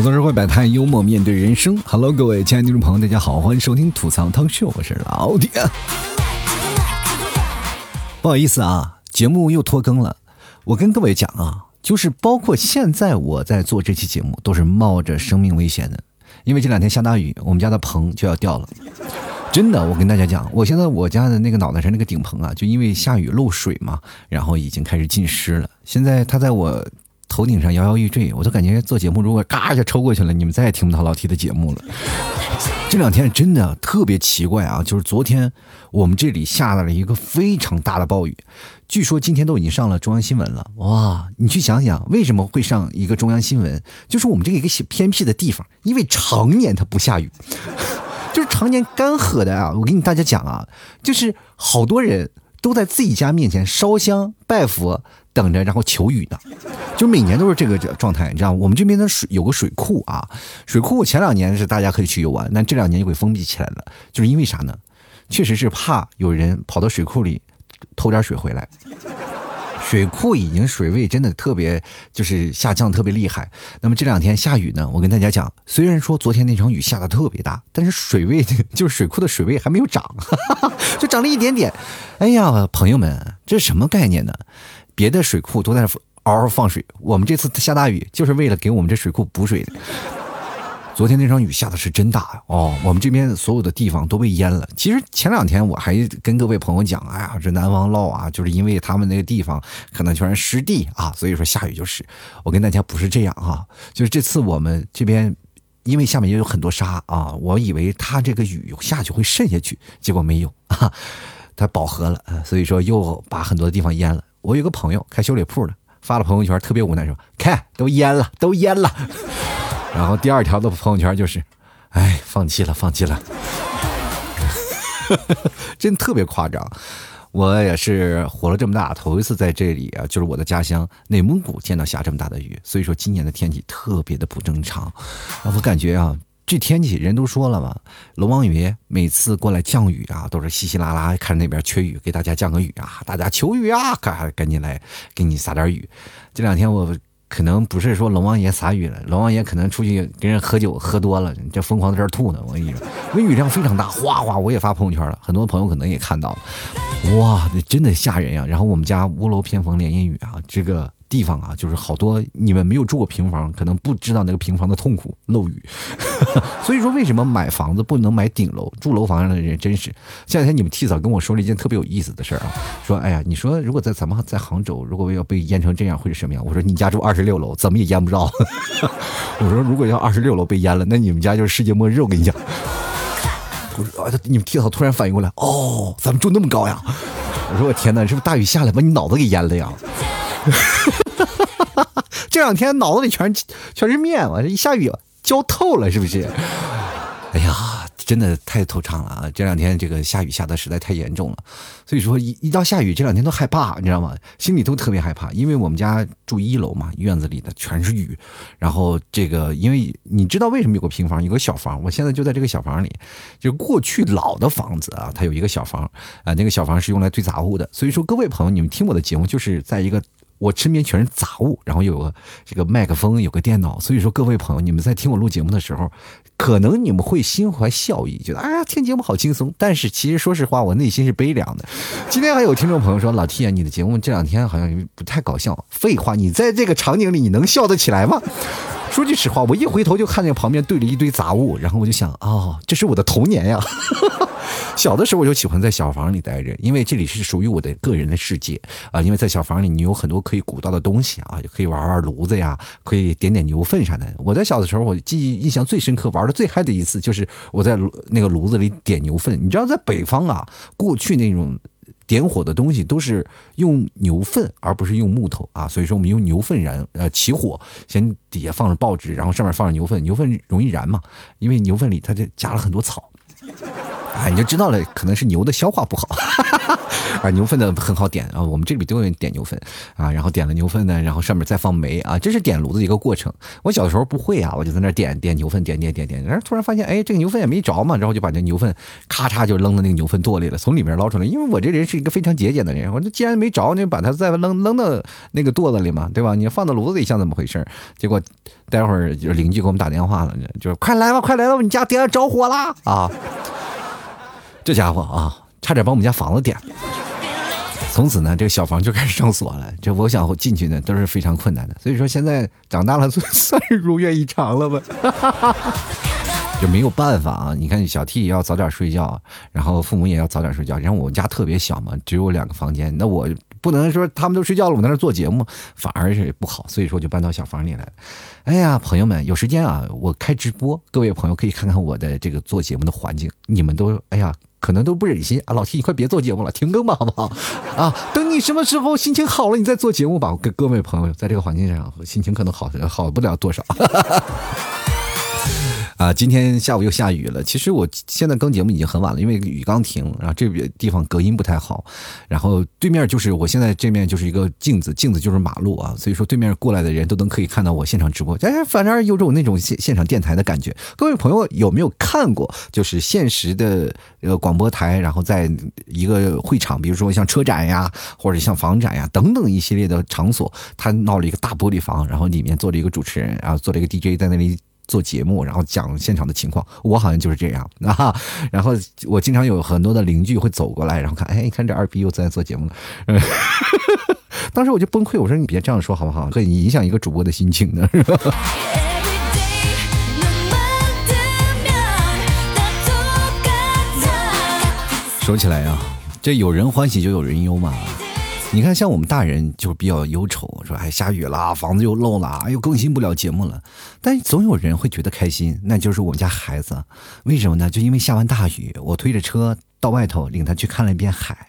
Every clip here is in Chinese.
吐槽社会百态，幽默面对人生。Hello，各位亲爱的听众朋友，大家好，欢迎收听吐槽汤秀，我是老铁。不好意思啊，节目又拖更了。我跟各位讲啊，就是包括现在我在做这期节目，都是冒着生命危险的，因为这两天下大雨，我们家的棚就要掉了。真的，我跟大家讲，我现在我家的那个脑袋上那个顶棚啊，就因为下雨漏水嘛，然后已经开始浸湿了。现在它在我。头顶上摇摇欲坠，我都感觉做节目如果嘎一下抽过去了，你们再也听不到老 T 的节目了。这两天真的特别奇怪啊，就是昨天我们这里下了一个非常大的暴雨，据说今天都已经上了中央新闻了。哇，你去想想为什么会上一个中央新闻？就是我们这个一个偏僻的地方，因为常年它不下雨，就是常年干涸的啊。我给你大家讲啊，就是好多人都在自己家面前烧香拜佛。等着，然后求雨呢，就每年都是这个状态，你知道我们这边的水有个水库啊，水库前两年是大家可以去游玩，但这两年就给封闭起来了，就是因为啥呢？确实是怕有人跑到水库里偷点水回来。水库已经水位真的特别，就是下降特别厉害。那么这两天下雨呢，我跟大家讲，虽然说昨天那场雨下的特别大，但是水位 就是水库的水位还没有涨，就涨了一点点。哎呀，朋友们，这是什么概念呢？别的水库都在嗷嗷放水，我们这次下大雨就是为了给我们这水库补水的。昨天那场雨下的是真大哦，我们这边所有的地方都被淹了。其实前两天我还跟各位朋友讲，哎呀，这南方涝啊，就是因为他们那个地方可能全是湿地啊，所以说下雨就是。我跟大家不是这样哈，就是这次我们这边因为下面也有很多沙啊，我以为它这个雨下去会渗下去，结果没有啊，它饱和了，所以说又把很多地方淹了。我有个朋友开修理铺的，发了朋友圈，特别无奈说：“看，都淹了，都淹了。”然后第二条的朋友圈就是：“哎，放弃了，放弃了。”真特别夸张。我也是活了这么大，头一次在这里啊，就是我的家乡内蒙古见到下这么大的雨，所以说今年的天气特别的不正常。我感觉啊。这天气人都说了嘛，龙王爷每次过来降雨啊，都是稀稀拉拉，看那边缺雨，给大家降个雨啊，大家求雨啊，赶赶紧来给你撒点雨。这两天我可能不是说龙王爷撒雨了，龙王爷可能出去跟人喝酒喝多了，这疯狂在这吐呢。我跟你说，因为雨量非常大，哗哗，我也发朋友圈了，很多朋友可能也看到了，哇，那真的吓人呀。然后我们家屋楼偏逢连阴雨啊，这个。地方啊，就是好多你们没有住过平房，可能不知道那个平房的痛苦，漏雨。所以说，为什么买房子不能买顶楼？住楼房上的人真是。这两天你们替嫂跟我说了一件特别有意思的事儿啊，说，哎呀，你说如果在咱们在杭州，如果要被淹成这样，会是什么样？我说你家住二十六楼，怎么也淹不着。我说如果要二十六楼被淹了，那你们家就是世界末日。我跟你讲。我说，啊，你们替嫂突然反应过来，哦，咱们住那么高呀？我说我天哪，是不是大雨下来把你脑子给淹了呀？这两天脑子里全全是面，完一下雨浇透了，是不是？哎呀，真的太惆怅了啊！这两天这个下雨下的实在太严重了，所以说一一到下雨，这两天都害怕，你知道吗？心里都特别害怕，因为我们家住一楼嘛，院子里的全是雨，然后这个因为你知道为什么有个平房，有个小房，我现在就在这个小房里，就过去老的房子啊，它有一个小房啊，那个小房是用来堆杂物的，所以说各位朋友，你们听我的节目就是在一个。我身边全是杂物，然后有个这个麦克风，有个电脑，所以说各位朋友，你们在听我录节目的时候，可能你们会心怀笑意，觉得哎听节目好轻松，但是其实说实话，我内心是悲凉的。今天还有听众朋友说，老 T 啊，你的节目这两天好像不太搞笑。废话，你在这个场景里，你能笑得起来吗？说句实话，我一回头就看见旁边堆了一堆杂物，然后我就想，哦，这是我的童年呀。小的时候我就喜欢在小房里待着，因为这里是属于我的个人的世界啊。因为在小房里，你有很多可以鼓捣的东西啊，也可以玩玩炉子呀，可以点点牛粪啥的。我在小的时候，我记忆印象最深刻，玩的最嗨的一次就是我在那个炉子里点牛粪。你知道，在北方啊，过去那种点火的东西都是用牛粪，而不是用木头啊。所以说，我们用牛粪燃呃起火，先底下放着报纸，然后上面放着牛粪，牛粪容易燃嘛，因为牛粪里它就加了很多草。哎，你就知道了，可能是牛的消化不好。啊，牛粪的很好点啊，我们这里都有点牛粪啊，然后点了牛粪呢，然后上面再放煤啊，这是点炉子一个过程。我小时候不会啊，我就在那点点牛粪，点点点点，然后突然发现，哎，这个牛粪也没着嘛，然后就把这牛粪咔嚓就扔到那个牛粪垛里了，从里面捞出来。因为我这人是一个非常节俭的人，我说既然没着，你就把它再扔扔到那个垛子里嘛，对吧？你放到炉子里像怎么回事？结果待会儿就邻居给我们打电话了，就是快来吧，快来吧，你家点着火啦啊！这家伙啊，差点把我们家房子点了。从此呢，这个小房就开始上锁了。这我想进去呢，都是非常困难的。所以说，现在长大了，算是如愿以偿了吧。就没有办法啊！你看，小 T 也要早点睡觉，然后父母也要早点睡觉。然后我们家特别小嘛，只有两个房间，那我不能说他们都睡觉了，我在那做节目，反而是不好。所以说，就搬到小房里来。哎呀，朋友们，有时间啊，我开直播，各位朋友可以看看我的这个做节目的环境。你们都哎呀。可能都不忍心啊，老七你快别做节目了，停更吧，好不好？啊，等你什么时候心情好了，你再做节目吧。跟各位朋友，在这个环境上，心情可能好好不了多少。啊，今天下午又下雨了。其实我现在更节目已经很晚了，因为雨刚停，然后这边地方隔音不太好，然后对面就是我现在这面就是一个镜子，镜子就是马路啊，所以说对面过来的人都能可以看到我现场直播，哎，反正有种那种现现场电台的感觉。各位朋友有没有看过，就是现实的呃广播台，然后在一个会场，比如说像车展呀，或者像房展呀等等一系列的场所，他闹了一个大玻璃房，然后里面坐着一个主持人，然后坐了一个 DJ 在那里。做节目，然后讲现场的情况，我好像就是这样 啊。然后我经常有很多的邻居会走过来，然后看，哎，你看这二逼又在做节目了。当时我就崩溃，我说你别这样说好不好？会影响一个主播的心情的。说起来呀，这有人欢喜就有人忧嘛。你看，像我们大人就比较忧愁，说哎下雨了，房子又漏了，又更新不了节目了。但总有人会觉得开心，那就是我们家孩子。为什么呢？就因为下完大雨，我推着车到外头领他去看了一遍海，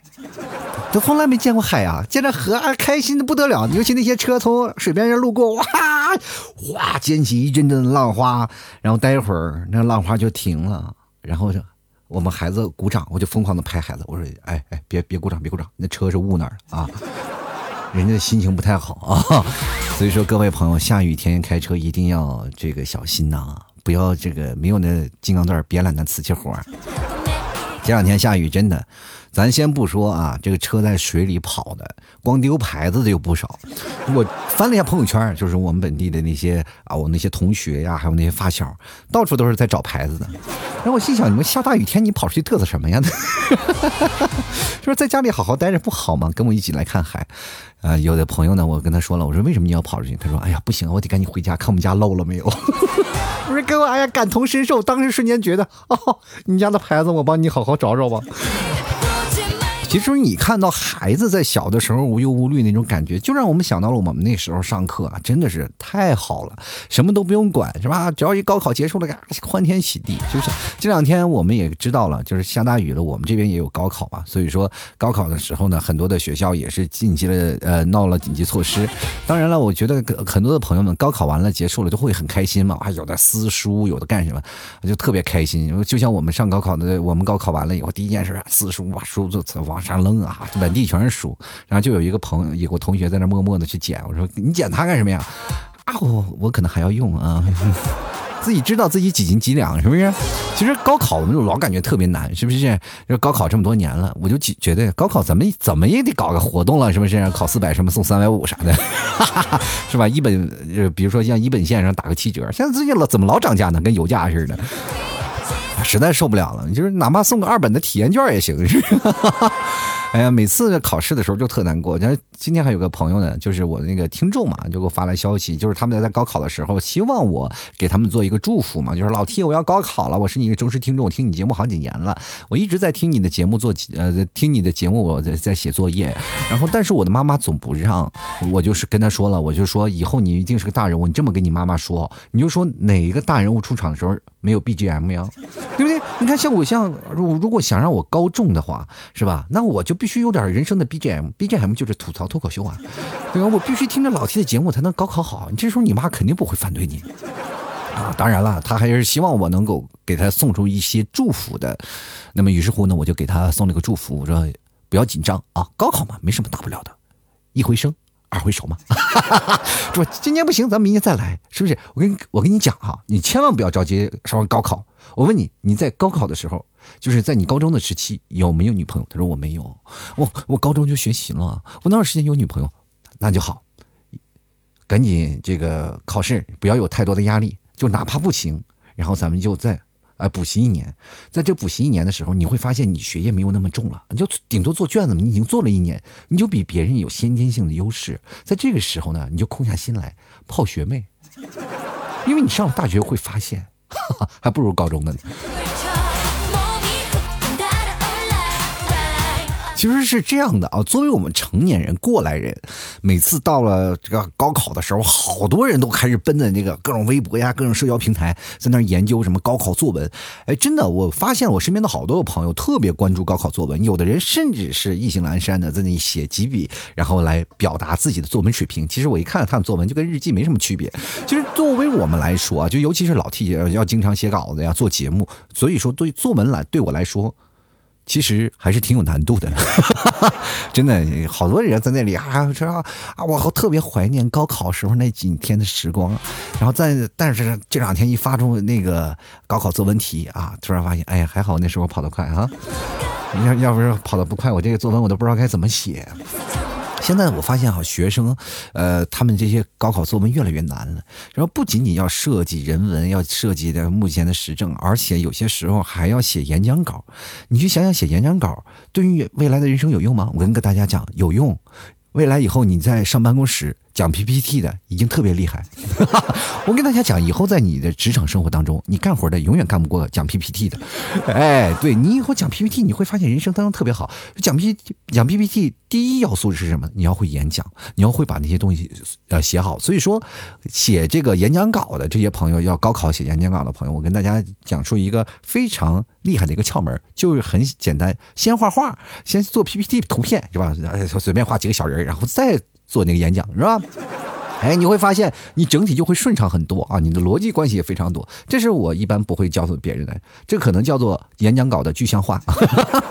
他从来没见过海啊，见着河啊，开心的不得了。尤其那些车从水边上路过，哇哇溅起一阵阵浪花，然后待会儿那浪花就停了，然后就。我们孩子鼓掌，我就疯狂的拍孩子。我说：“哎哎，别别鼓掌，别鼓掌，那车是雾那儿啊，人家的心情不太好啊。”所以说，各位朋友，下雨天开车一定要这个小心呐，不要这个没有那金刚钻，别揽那瓷器活。这两天下雨，真的。咱先不说啊，这个车在水里跑的，光丢牌子的有不少。我翻了一下朋友圈，就是我们本地的那些啊，我那些同学呀，还有那些发小，到处都是在找牌子的。然后我心想，你们下大雨天你跑出去嘚瑟什么呀？就是在家里好好待着不好吗？跟我一起来看海。啊，有的朋友呢，我跟他说了，我说为什么你要跑出去？他说，哎呀，不行，我得赶紧回家看我们家漏了没有。我说，哥，哎呀，感同身受，当时瞬间觉得，哦，你家的牌子我帮你好好找找吧。其实你看到孩子在小的时候无忧无虑那种感觉，就让我们想到了我们那时候上课啊，真的是太好了，什么都不用管，是吧？只要一高考结束了，欢天喜地。就是这两天我们也知道了，就是下大雨了，我们这边也有高考嘛，所以说高考的时候呢，很多的学校也是紧急的呃闹了紧急措施。当然了，我觉得很多的朋友们高考完了结束了都会很开心嘛，啊，有的撕书，有的干什么，就特别开心。就像我们上高考的，我们高考完了以后，第一件事撕书，把书就往。往上扔啊，满地全是书，然后就有一个朋友，有个同学在那默默的去捡。我说：“你捡它干什么呀？”啊，我我可能还要用啊，自己知道自己几斤几两，是不是？其实高考我们老感觉特别难，是不是？就高考这么多年了，我就觉得高考咱们怎么也得搞个活动了，是不是？考四百什么送三百五啥的，是吧？一本，比如说像一本线上打个七折，现在最近老怎么老涨价呢？跟油价似的。实在受不了了，就是哪怕送个二本的体验券也行，是。哎呀，每次考试的时候就特难过。你看今天还有个朋友呢，就是我那个听众嘛，就给我发来消息，就是他们在高考的时候，希望我给他们做一个祝福嘛，就是老 T，我要高考了，我是你的忠实听众，我听你节目好几年了，我一直在听你的节目做呃听你的节目，我在在写作业，然后但是我的妈妈总不让，我就是跟他说了，我就说以后你一定是个大人物，你这么跟你妈妈说，你就说哪一个大人物出场的时候没有 BGM 呀，对不对？你看像我像如如果想让我高中的话，是吧？那我就。必须有点人生的 BGM，BGM 就是吐槽脱口秀啊，对吧？我必须听着老 T 的节目才能高考好。你这时候你妈肯定不会反对你啊。当然了，他还是希望我能够给他送出一些祝福的。那么于是乎呢，我就给他送了个祝福，我说不要紧张啊，高考嘛，没什么大不了的，一回生，二回熟嘛，是吧？今年不行，咱明年再来，是不是？我跟我跟你讲哈，你千万不要着急上高考。我问你，你在高考的时候，就是在你高中的时期有没有女朋友？他说我没有，我我高中就学习了，我哪有时间有女朋友？那就好，赶紧这个考试不要有太多的压力，就哪怕不行，然后咱们就再。哎，补习一年，在这补习一年的时候，你会发现你学业没有那么重了，你就顶多做卷子。你已经做了一年，你就比别人有先天性的优势。在这个时候呢，你就空下心来泡学妹，因为你上了大学会发现，哈 哈还不如高中的呢。其实是这样的啊，作为我们成年人、过来人，每次到了这个高考的时候，好多人都开始奔着那个各种微博呀、各种社交平台，在那研究什么高考作文。哎，真的，我发现我身边的好多朋友特别关注高考作文，有的人甚至是意兴阑珊的在那里写几笔，然后来表达自己的作文水平。其实我一看他的作文，就跟日记没什么区别。其实作为我们来说啊，就尤其是老 T 要经常写稿子呀、做节目，所以说对作文来对我来说。其实还是挺有难度的，真的，好多人在那里啊说啊，我特别怀念高考时候那几天的时光。然后在，但是这两天一发出那个高考作文题啊，突然发现，哎呀，还好那时候跑得快啊，要要不是跑得不快，我这个作文我都不知道该怎么写。现在我发现哈，学生，呃，他们这些高考作文越来越难了。然后不仅仅要设计人文，要设计的目前的时政，而且有些时候还要写演讲稿。你去想想，写演讲稿对于未来的人生有用吗？我跟大家讲，有用。未来以后你在上办公室。讲 PPT 的已经特别厉害，我跟大家讲，以后在你的职场生活当中，你干活的永远干不过讲 PPT 的。哎，对你以后讲 PPT，你会发现人生当中特别好。讲 P 讲 PPT 第一要素是什么？你要会演讲，你要会把那些东西呃写好。所以说，写这个演讲稿的这些朋友，要高考写演讲稿的朋友，我跟大家讲述一个非常厉害的一个窍门，就是很简单，先画画，先做 PPT 图片是吧？随便画几个小人，然后再。做那个演讲是吧？哎，你会发现你整体就会顺畅很多啊，你的逻辑关系也非常多。这是我一般不会教别人的，这可能叫做演讲稿的具象化，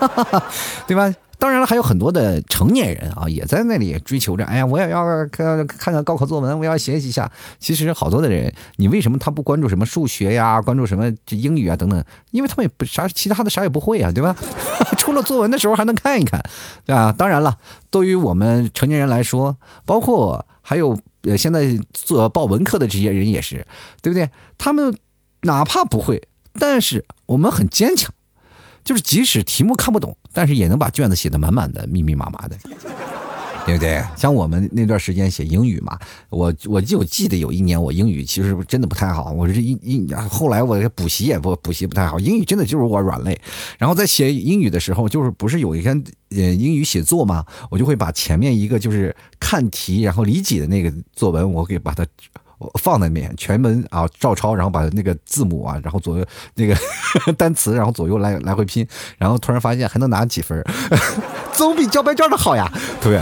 对吧？当然了，还有很多的成年人啊，也在那里追求着。哎呀，我也要看看看高考作文，我要学习一下。其实好多的人，你为什么他不关注什么数学呀，关注什么这英语啊等等？因为他们也不啥其他的啥也不会啊，对吧？出了作文的时候还能看一看，对吧？当然了，对于我们成年人来说，包括还有呃现在做报文科的这些人也是，对不对？他们哪怕不会，但是我们很坚强。就是即使题目看不懂，但是也能把卷子写得满满的、密密麻麻的，对不对？像我们那段时间写英语嘛，我我就记得有一年我英语其实真的不太好，我是一一后来我补习也不补习不太好，英语真的就是我软肋。然后在写英语的时候，就是不是有一天呃英语写作嘛，我就会把前面一个就是看题然后理解的那个作文，我给把它。放在面全文啊照抄，然后把那个字母啊，然后左右那个 单词，然后左右来来回拼，然后突然发现还能拿几分，总比交白卷的好呀，对不对？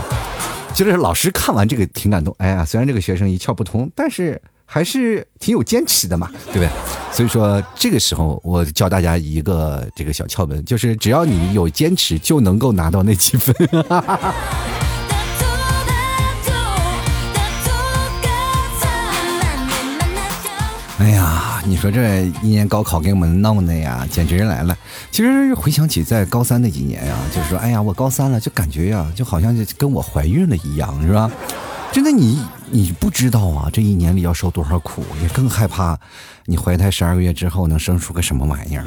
其实老师看完这个挺感动，哎呀，虽然这个学生一窍不通，但是还是挺有坚持的嘛，对不对？所以说这个时候我教大家一个这个小窍门，就是只要你有坚持，就能够拿到那几分。哎呀，你说这一年高考给我们闹的呀，简直来了。其实回想起在高三那几年啊，就是说，哎呀，我高三了，就感觉呀，就好像就跟我怀孕了一样，是吧？真的，你你不知道啊，这一年里要受多少苦，也更害怕你怀胎十二个月之后能生出个什么玩意儿。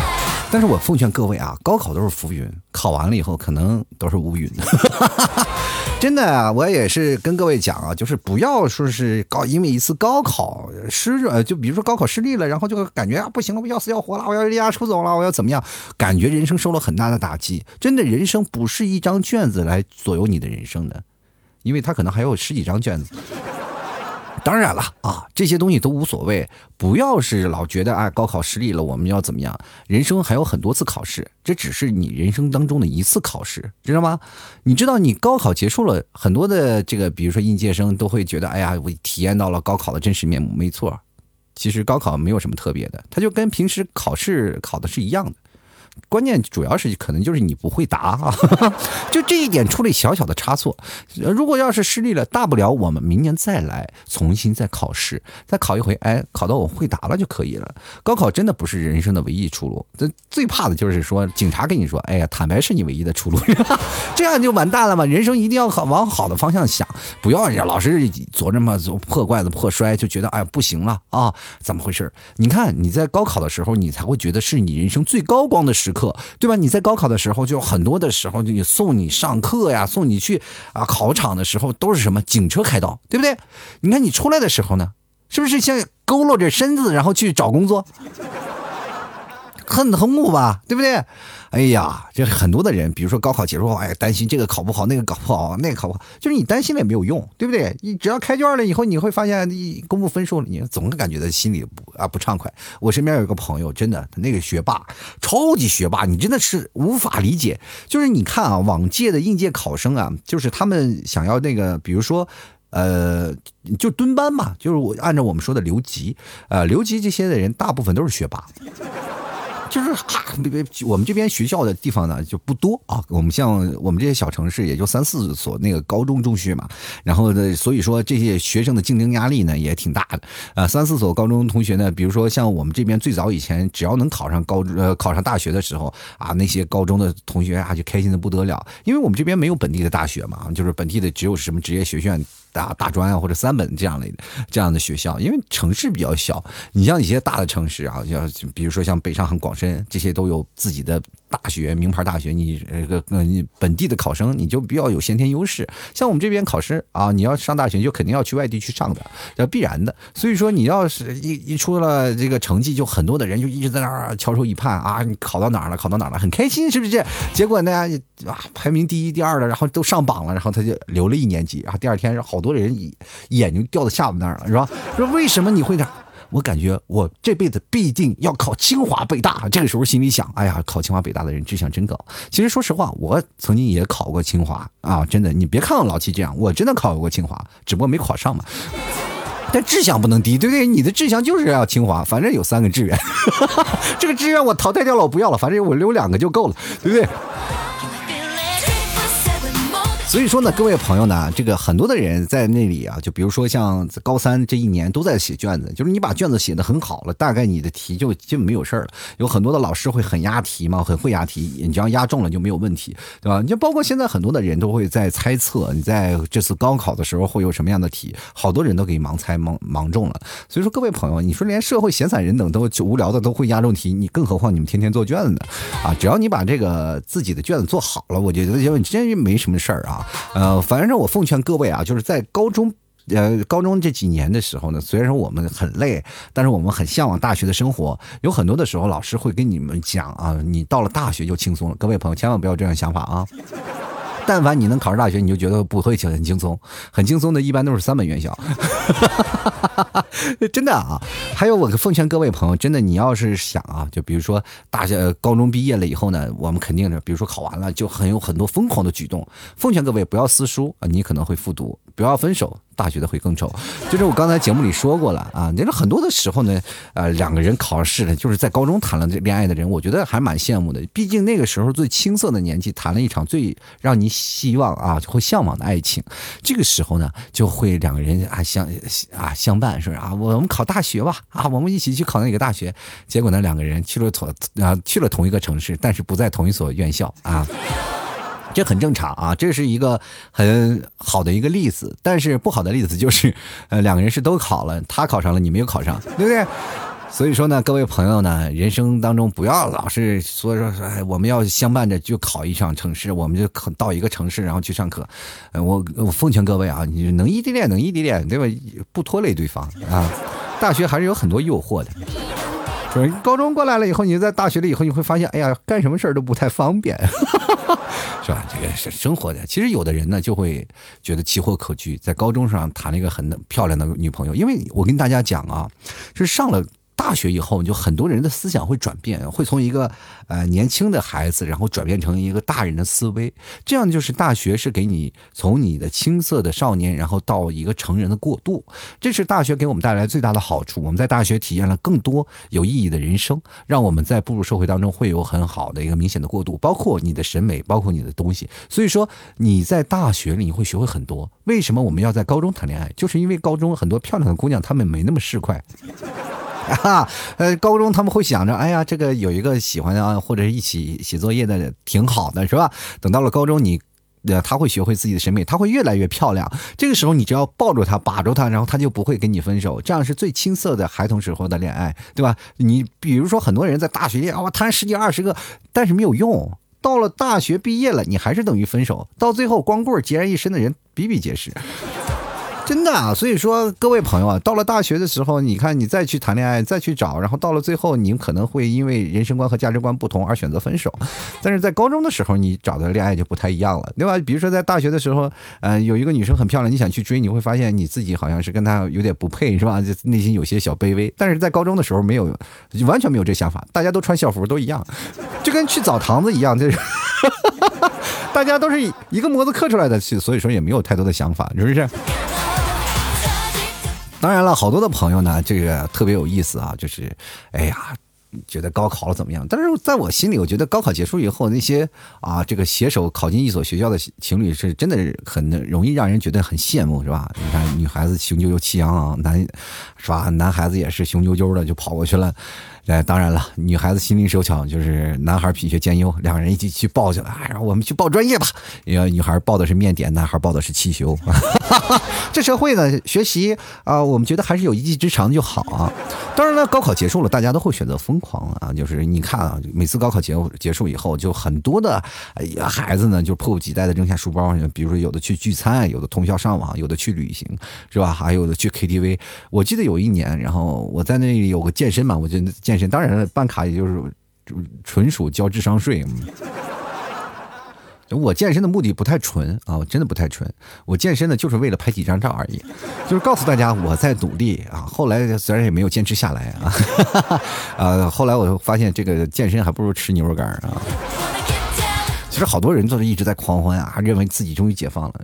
但是我奉劝各位啊，高考都是浮云，考完了以后可能都是乌云。真的啊，我也是跟各位讲啊，就是不要说是高，因为一次高考失呃，就比如说高考失利了，然后就感觉啊不行了，我要死要活了，我要离家出走了，我要怎么样？感觉人生受了很大的打击。真的，人生不是一张卷子来左右你的人生的，因为他可能还有十几张卷子。当然了啊，这些东西都无所谓，不要是老觉得啊，高考失利了，我们要怎么样？人生还有很多次考试，这只是你人生当中的一次考试，知道吗？你知道，你高考结束了，很多的这个，比如说应届生都会觉得，哎呀，我体验到了高考的真实面目。没错，其实高考没有什么特别的，它就跟平时考试考的是一样的。关键主要是可能就是你不会答啊，就这一点出了小小的差错。如果要是失利了，大不了我们明年再来，重新再考试，再考一回，哎，考到我会答了就可以了。高考真的不是人生的唯一出路，这最怕的就是说警察跟你说，哎呀，坦白是你唯一的出路，这样就完蛋了嘛。人生一定要往好的方向想，不要老是做这么破罐子破摔，就觉得哎不行了啊，怎么回事？你看你在高考的时候，你才会觉得是你人生最高光的时时刻。对吧？你在高考的时候，就很多的时候，就送你上课呀，送你去啊考场的时候，都是什么警车开道，对不对？你看你出来的时候呢，是不是先佝偻着身子，然后去找工作？很痛苦吧，对不对？哎呀，这很多的人，比如说高考结束后，哎，担心这个考不好，那个考不好，那个考不好，就是你担心了也没有用，对不对？你只要开卷了以后，你会发现你公布分数，你总感觉到心里不啊不畅快。我身边有一个朋友，真的，他那个学霸，超级学霸，你真的是无法理解。就是你看啊，往届的应届考生啊，就是他们想要那个，比如说，呃，就蹲班嘛，就是我按照我们说的留级，呃，留级这些的人，大部分都是学霸。就是哈，别别，我们这边学校的地方呢就不多啊。我们像我们这些小城市，也就三四所那个高中中学嘛。然后呢，所以说这些学生的竞争压力呢也挺大的。啊，三四所高中同学呢，比如说像我们这边最早以前，只要能考上高呃考上大学的时候啊，那些高中的同学啊就开心的不得了，因为我们这边没有本地的大学嘛，就是本地的只有什么职业学院。大大专啊，或者三本这样的这样的学校，因为城市比较小，你像一些大的城市啊，像比如说像北上广深这些都有自己的。大学名牌大学，你这个呃，你本地的考生你就比较有先天优势。像我们这边考试啊，你要上大学就肯定要去外地去上的，这必然的。所以说，你要是一一出了这个成绩，就很多的人就一直在那儿翘首以盼啊，你考到哪儿了？考到哪儿了？很开心，是不是？结果呢，啊，排名第一、第二的，然后都上榜了，然后他就留了一年级然后。第二天，好多人眼睛掉到下巴那儿了，是吧？说为什么你会这样？我感觉我这辈子必定要考清华北大。这个时候心里想，哎呀，考清华北大的人志向真高。其实说实话，我曾经也考过清华啊，真的。你别看我老七这样，我真的考过清华，只不过没考上嘛。但志向不能低，对不对？你的志向就是要清华，反正有三个志愿，这个志愿我淘汰掉了，我不要了，反正我留两个就够了，对不对？所以说呢，各位朋友呢，这个很多的人在那里啊，就比如说像高三这一年都在写卷子，就是你把卷子写的很好了，大概你的题就基本没有事儿了。有很多的老师会很押题嘛，很会押题，你只要押中了就没有问题，对吧？你就包括现在很多的人都会在猜测，你在这次高考的时候会有什么样的题，好多人都给盲猜盲盲中了。所以说各位朋友，你说连社会闲散人等都无聊的都会押中题，你更何况你们天天做卷子呢？啊，只要你把这个自己的卷子做好了，我觉得就真没什么事儿啊。呃，反正我奉劝各位啊，就是在高中，呃，高中这几年的时候呢，虽然说我们很累，但是我们很向往大学的生活。有很多的时候，老师会跟你们讲啊，你到了大学就轻松了。各位朋友，千万不要这样想法啊！但凡你能考上大学，你就觉得不会很轻松，很轻松的，一般都是三本院校。真的啊！还有，我奉劝各位朋友，真的，你要是想啊，就比如说大学、高中毕业了以后呢，我们肯定是，比如说考完了，就很有很多疯狂的举动。奉劝各位不要撕书啊，你可能会复读；不要分手。大学的会更丑，就是我刚才节目里说过了啊。那个很多的时候呢，呃，两个人考试呢，就是在高中谈了这恋爱的人，我觉得还蛮羡慕的。毕竟那个时候最青涩的年纪，谈了一场最让你希望啊，会向往的爱情。这个时候呢，就会两个人啊相啊相伴，是啊，我们考大学吧，啊，我们一起去考那个大学。结果呢，两个人去了同啊去了同一个城市，但是不在同一所院校啊。这很正常啊，这是一个很好的一个例子。但是不好的例子就是，呃，两个人是都考了，他考上了，你没有考上，对不对？所以说呢，各位朋友呢，人生当中不要老是说说说，我们要相伴着就考一场城市，我们就到一个城市然后去上课。我我奉劝各位啊，你能异地恋能异地恋，对吧？不拖累对方啊。大学还是有很多诱惑的。高中过来了以后，你在大学了以后，你会发现，哎呀，干什么事儿都不太方便，是吧？这个是生活的。其实有的人呢，就会觉得奇货可居，在高中上谈了一个很漂亮的女朋友。因为我跟大家讲啊，是上了大学以后，你就很多人的思想会转变，会从一个呃年轻的孩子，然后转变成一个大人的思维。这样就是大学是给你从你的青涩的少年，然后到一个成人的过渡。这是大学给我们带来最大的好处。我们在大学体验了更多有意义的人生，让我们在步入社会当中会有很好的一个明显的过渡，包括你的审美，包括你的东西。所以说你在大学里你会学会很多。为什么我们要在高中谈恋爱？就是因为高中很多漂亮的姑娘，她们没那么市侩。啊，呃，高中他们会想着，哎呀，这个有一个喜欢啊，或者是一起写作业的，挺好的，是吧？等到了高中，你，呃，他会学会自己的审美，他会越来越漂亮。这个时候，你只要抱住他，把住他，然后他就不会跟你分手。这样是最青涩的孩童时候的恋爱，对吧？你比如说，很多人在大学里啊，谈十几二十个，但是没有用。到了大学毕业了，你还是等于分手。到最后，光棍孑然一身的人比比皆是。真的啊，所以说各位朋友啊，到了大学的时候，你看你再去谈恋爱，再去找，然后到了最后，你可能会因为人生观和价值观不同而选择分手。但是在高中的时候，你找的恋爱就不太一样了，对吧？比如说在大学的时候，嗯，有一个女生很漂亮，你想去追，你会发现你自己好像是跟她有点不配，是吧？就内心有些小卑微。但是在高中的时候没有，完全没有这想法，大家都穿校服都一样，就跟去澡堂子一样，这是，大家都是一个模子刻出来的，所以说也没有太多的想法，是不是？当然了，好多的朋友呢，这个特别有意思啊，就是，哎呀，觉得高考了怎么样？但是在我心里，我觉得高考结束以后，那些啊，这个携手考进一所学校的情侣，是真的很容易让人觉得很羡慕，是吧？你看，女孩子雄赳赳气昂昂，男是吧？男孩子也是雄赳赳的就跑过去了。哎，当然了，女孩子心灵手巧，就是男孩品学兼优，两个人一起去报去了。哎，我们去报专业吧。因为女孩报的是面点，男孩报的是汽修。这社会呢，学习啊，我们觉得还是有一技之长就好啊。当然了，高考结束了，大家都会选择疯狂啊。就是你看啊，每次高考结结束以后，就很多的孩子呢，就迫不及待的扔下书包，比如说有的去聚餐，有的通宵上网，有的去旅行，是吧？还有的去 KTV。我记得有一年，然后我在那里有个健身嘛，我就健。当然了，办卡也就是纯属交智商税。我健身的目的不太纯啊，我真的不太纯。我健身呢，就是为了拍几张照而已，就是告诉大家我在努力啊。后来虽然也没有坚持下来啊，啊，后来我就发现这个健身还不如吃牛肉干啊。其实好多人都是一直在狂欢啊，认为自己终于解放了。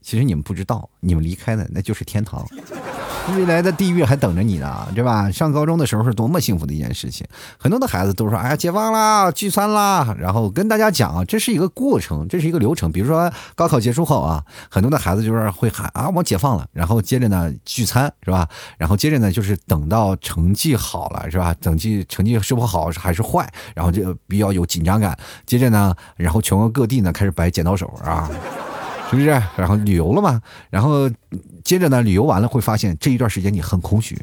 其实你们不知道，你们离开的那就是天堂。未来的地狱还等着你呢，对吧？上高中的时候是多么幸福的一件事情。很多的孩子都说：“哎呀，解放啦，聚餐啦。”然后跟大家讲啊，这是一个过程，这是一个流程。比如说高考结束后啊，很多的孩子就是会喊：“啊，我解放了。”然后接着呢聚餐，是吧？然后接着呢就是等到成绩好了，是吧？成绩成绩是不好还是坏？然后就比较有紧张感。接着呢，然后全国各地呢开始摆剪刀手啊。是不是？然后旅游了嘛？然后接着呢？旅游完了会发现这一段时间你很空虚。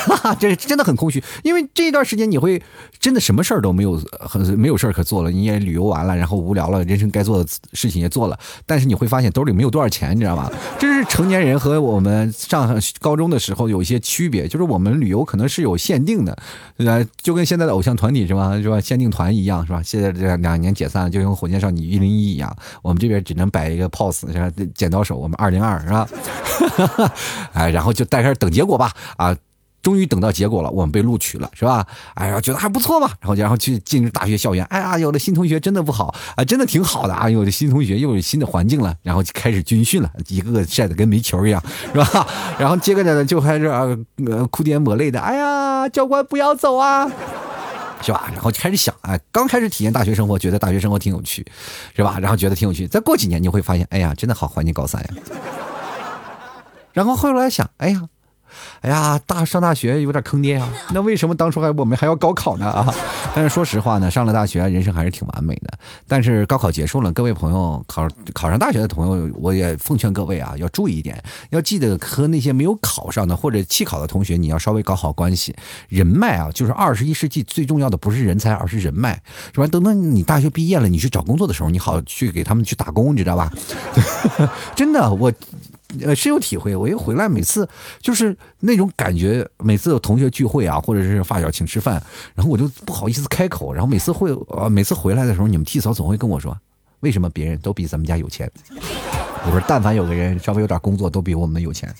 哈哈，这真的很空虚，因为这一段时间你会真的什么事儿都没有，很没有事儿可做了。你也旅游完了，然后无聊了，人生该做的事情也做了，但是你会发现兜里没有多少钱，你知道吗？这是成年人和我们上高中的时候有一些区别，就是我们旅游可能是有限定的，呃，就跟现在的偶像团体是吧？是吧？限定团一样是吧？现在这两年解散了，就跟火箭少女一零一一样，我们这边只能摆一个 pose，是吧？剪刀手，我们二零二是吧？哎，然后就开始等结果吧，啊。终于等到结果了，我们被录取了，是吧？哎呀，觉得还不错嘛，然后然后去进入大学校园，哎呀，有了新同学真的不好啊，真的挺好的啊，有了新同学又有新的环境了，然后就开始军训了，一个个晒得跟煤球一样，是吧？然后接着呢就开始呃哭爹抹泪的，哎呀，教官不要走啊，是吧？然后就开始想，哎，刚开始体验大学生活，觉得大学生活挺有趣，是吧？然后觉得挺有趣，再过几年你会发现，哎呀，真的好怀念高三呀。然后后来想，哎呀。哎呀，大上大学有点坑爹啊！那为什么当初还我们还要高考呢啊？但是说实话呢，上了大学人生还是挺完美的。但是高考结束了，各位朋友考考上大学的朋友，我也奉劝各位啊，要注意一点，要记得和那些没有考上的或者弃考的同学，你要稍微搞好关系。人脉啊，就是二十一世纪最重要的不是人才，而是人脉，是吧？等等你大学毕业了，你去找工作的时候，你好去给他们去打工，你知道吧？真的，我。呃，深有体会。我一回来，每次就是那种感觉，每次有同学聚会啊，或者是发小请吃饭，然后我就不好意思开口。然后每次会，呃，每次回来的时候，你们替嫂总会跟我说，为什么别人都比咱们家有钱？我说，但凡有个人稍微有点工作，都比我们有钱。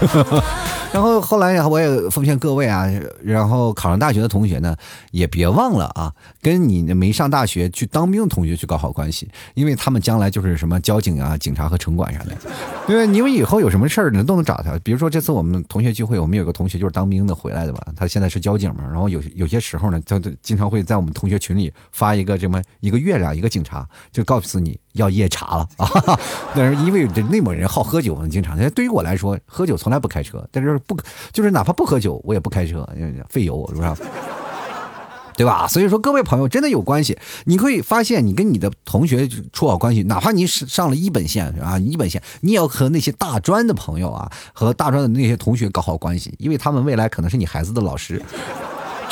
然后后来我也奉劝各位啊，然后考上大学的同学呢，也别忘了啊，跟你没上大学去当兵的同学去搞好关系，因为他们将来就是什么交警啊、警察和城管啥的。对，你们以后有什么事儿呢，都能找他。比如说这次我们同学聚会，我们有个同学就是当兵的回来的吧，他现在是交警嘛。然后有有些时候呢，他经常会在我们同学群里发一个这么一个月亮一个警察，就告诉你要夜查了啊。但是因为这内蒙人好喝酒，经常。对于我来说，喝酒从来不开车，但是不就是哪怕不喝酒，我也不开车，费油是不是？对吧？所以说，各位朋友真的有关系，你可以发现，你跟你的同学处好关系，哪怕你是上了一本线啊，一本线，你也要和那些大专的朋友啊，和大专的那些同学搞好关系，因为他们未来可能是你孩子的老师。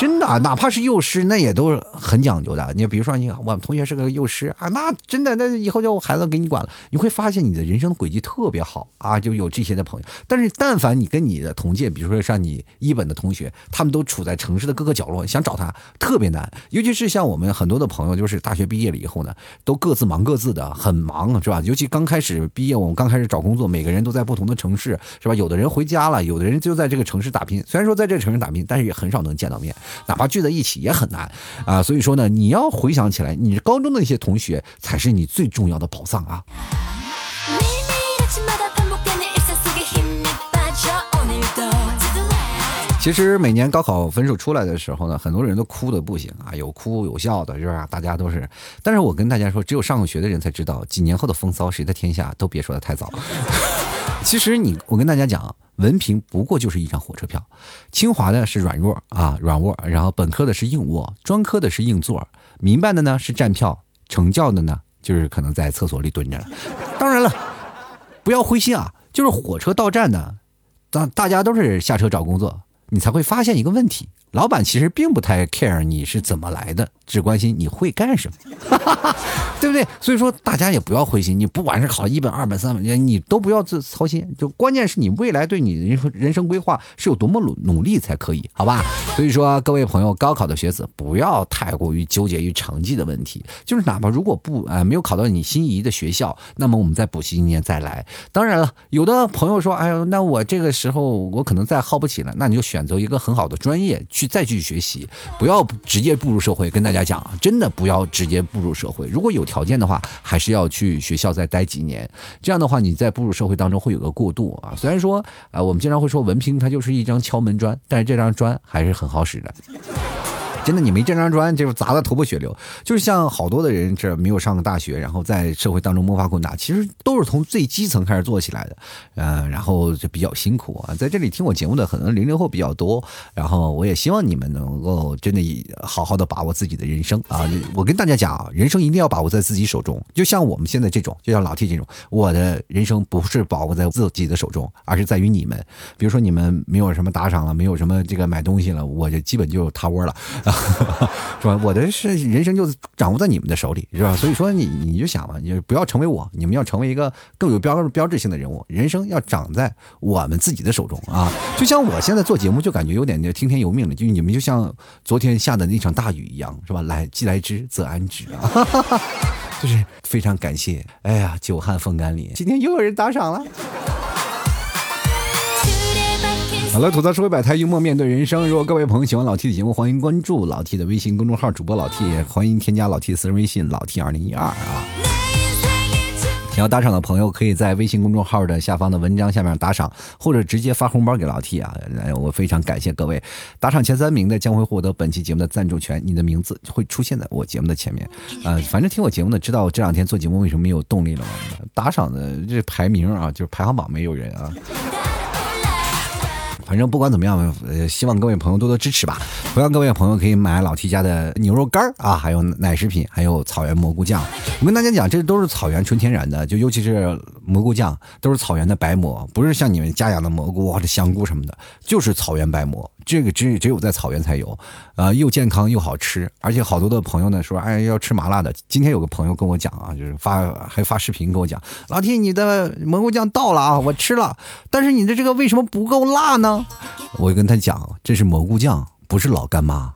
真的，哪怕是幼师，那也都是很讲究的。你比如说，你我们同学是个幼师啊，那真的，那以后就孩子给你管了。你会发现你的人生轨迹特别好啊，就有这些的朋友。但是，但凡你跟你的同届，比如说像你一本的同学，他们都处在城市的各个角落，想找他特别难。尤其是像我们很多的朋友，就是大学毕业了以后呢，都各自忙各自的，很忙，是吧？尤其刚开始毕业，我们刚开始找工作，每个人都在不同的城市，是吧？有的人回家了，有的人就在这个城市打拼。虽然说在这个城市打拼，但是也很少能见到面。哪怕聚在一起也很难啊，所以说呢，你要回想起来，你高中的那些同学才是你最重要的宝藏啊。其实每年高考分数出来的时候呢，很多人都哭的不行啊，有哭有笑的，是吧？大家都是，但是我跟大家说，只有上过学的人才知道，几年后的风骚，谁的天下都别说的太早。其实你，我跟大家讲。文凭不过就是一张火车票，清华的是软卧啊软卧，然后本科的是硬卧，专科的是硬座，民办的呢是站票，成教的呢就是可能在厕所里蹲着。当然了，不要灰心啊，就是火车到站呢，大大家都是下车找工作，你才会发现一个问题。老板其实并不太 care 你是怎么来的，只关心你会干什么，对不对？所以说大家也不要灰心，你不管是考一本、二本、三本，你都不要自操心。就关键是你未来对你人生人生规划是有多么努努力才可以，好吧？所以说各位朋友，高考的学子不要太过于纠结于成绩的问题，就是哪怕如果不呃没有考到你心仪的学校，那么我们再补习一年再来。当然了，有的朋友说，哎呦，那我这个时候我可能再耗不起了，那你就选选择一个很好的专业。去再去学习，不要直接步入社会。跟大家讲，真的不要直接步入社会。如果有条件的话，还是要去学校再待几年。这样的话，你在步入社会当中会有个过渡啊。虽然说啊，我们经常会说文凭它就是一张敲门砖，但是这张砖还是很好使的。真的，你没这张砖，就是砸的头破血流。就是像好多的人，这没有上过大学，然后在社会当中摸爬滚打，其实都是从最基层开始做起来的，嗯，然后就比较辛苦啊。在这里听我节目的可能零零后比较多，然后我也希望你们能够真的好好的把握自己的人生啊。我跟大家讲啊，人生一定要把握在自己手中。就像我们现在这种，就像老 T 这种，我的人生不是把握在自己的手中，而是在于你们。比如说你们没有什么打赏了，没有什么这个买东西了，我就基本就塌窝了。是吧？我的是人生就掌握在你们的手里，是吧？所以说你你就想吧，你不要成为我，你们要成为一个更有标标志性的人物。人生要长在我们自己的手中啊！就像我现在做节目，就感觉有点就听天由命了。就你们就像昨天下的那场大雨一样，是吧？来既来之则安之啊！就是非常感谢。哎呀，久旱逢甘霖，今天又有人打赏了。好了，吐槽社会百态，幽默面对人生。如果各位朋友喜欢老 T 的节目，欢迎关注老 T 的微信公众号，主播老 T，欢迎添加老 T 私人微信老 T 二零一二啊。想要打赏的朋友，可以在微信公众号的下方的文章下面打赏，或者直接发红包给老 T 啊。我非常感谢各位打赏前三名的将会获得本期节目的赞助权，你的名字会出现在我节目的前面。呃，反正听我节目的知道我这两天做节目为什么没有动力了吗？打赏的这排名啊，就是排行榜没有人啊。反正不管怎么样，呃，希望各位朋友多多支持吧。同样，各位朋友可以买老 T 家的牛肉干啊，还有奶食品，还有草原蘑菇酱。我跟大家讲，这都是草原纯天然的，就尤其是蘑菇酱，都是草原的白蘑，不是像你们家养的蘑菇或者香菇什么的，就是草原白蘑。这个只只有在草原才有，啊，又健康又好吃，而且好多的朋友呢说，哎，要吃麻辣的。今天有个朋友跟我讲啊，就是发还发视频跟我讲，老弟你的蘑菇酱到了啊，我吃了，但是你的这个为什么不够辣呢？我跟他讲，这是蘑菇酱，不是老干妈。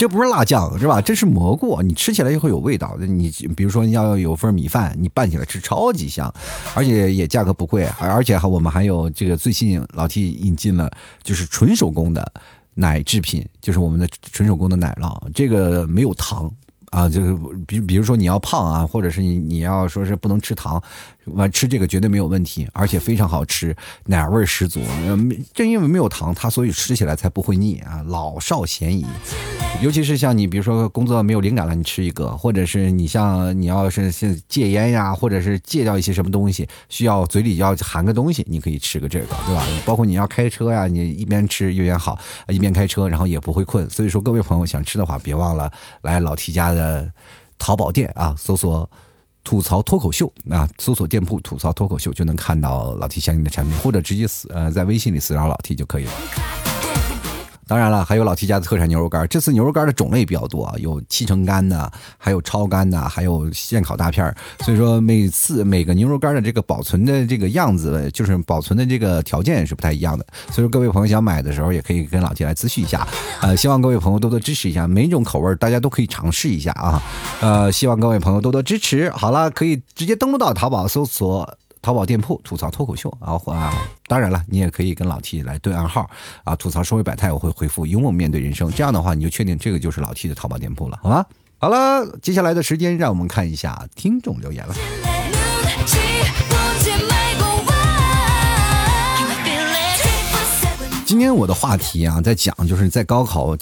这不是辣酱是吧？这是蘑菇，你吃起来就会有味道。你比如说你要有份米饭，你拌起来吃超级香，而且也价格不贵，而且还我们还有这个最近老 T 引进了就是纯手工的奶制品，就是我们的纯手工的奶酪，这个没有糖。啊，就是比比如说你要胖啊，或者是你你要说是不能吃糖，完吃这个绝对没有问题，而且非常好吃，奶味十足。正因为没有糖，它所以吃起来才不会腻啊，老少咸宜。尤其是像你，比如说工作没有灵感了，你吃一个；或者是你像你要是戒烟呀，或者是戒掉一些什么东西，需要嘴里要含个东西，你可以吃个这个，对吧？包括你要开车呀，你一边吃一边好，一边开车，然后也不会困。所以说，各位朋友想吃的话，别忘了来老 T 家的。淘宝店啊，搜索“吐槽脱口秀”啊，搜索店铺“吐槽脱口秀”就能看到老 T 相应的产品，或者直接私呃在微信里私聊老 T 就可以了。当然了，还有老 T 家的特产牛肉干。这次牛肉干的种类比较多，有七成干的，还有超干的，还有现烤大片儿。所以说，每次每个牛肉干的这个保存的这个样子，就是保存的这个条件是不太一样的。所以说，各位朋友想买的时候，也可以跟老 T 来咨询一下。呃，希望各位朋友多多支持一下，每种口味大家都可以尝试一下啊。呃，希望各位朋友多多支持。好了，可以直接登录到淘宝搜索。淘宝店铺吐槽脱口秀啊啊！当然了，你也可以跟老 T 来对暗号啊，吐槽社会百态，我会回复幽默面对人生。这样的话，你就确定这个就是老 T 的淘宝店铺了，好吗？好了，接下来的时间让我们看一下听众留言了。今天我的话题啊，在讲就是在高考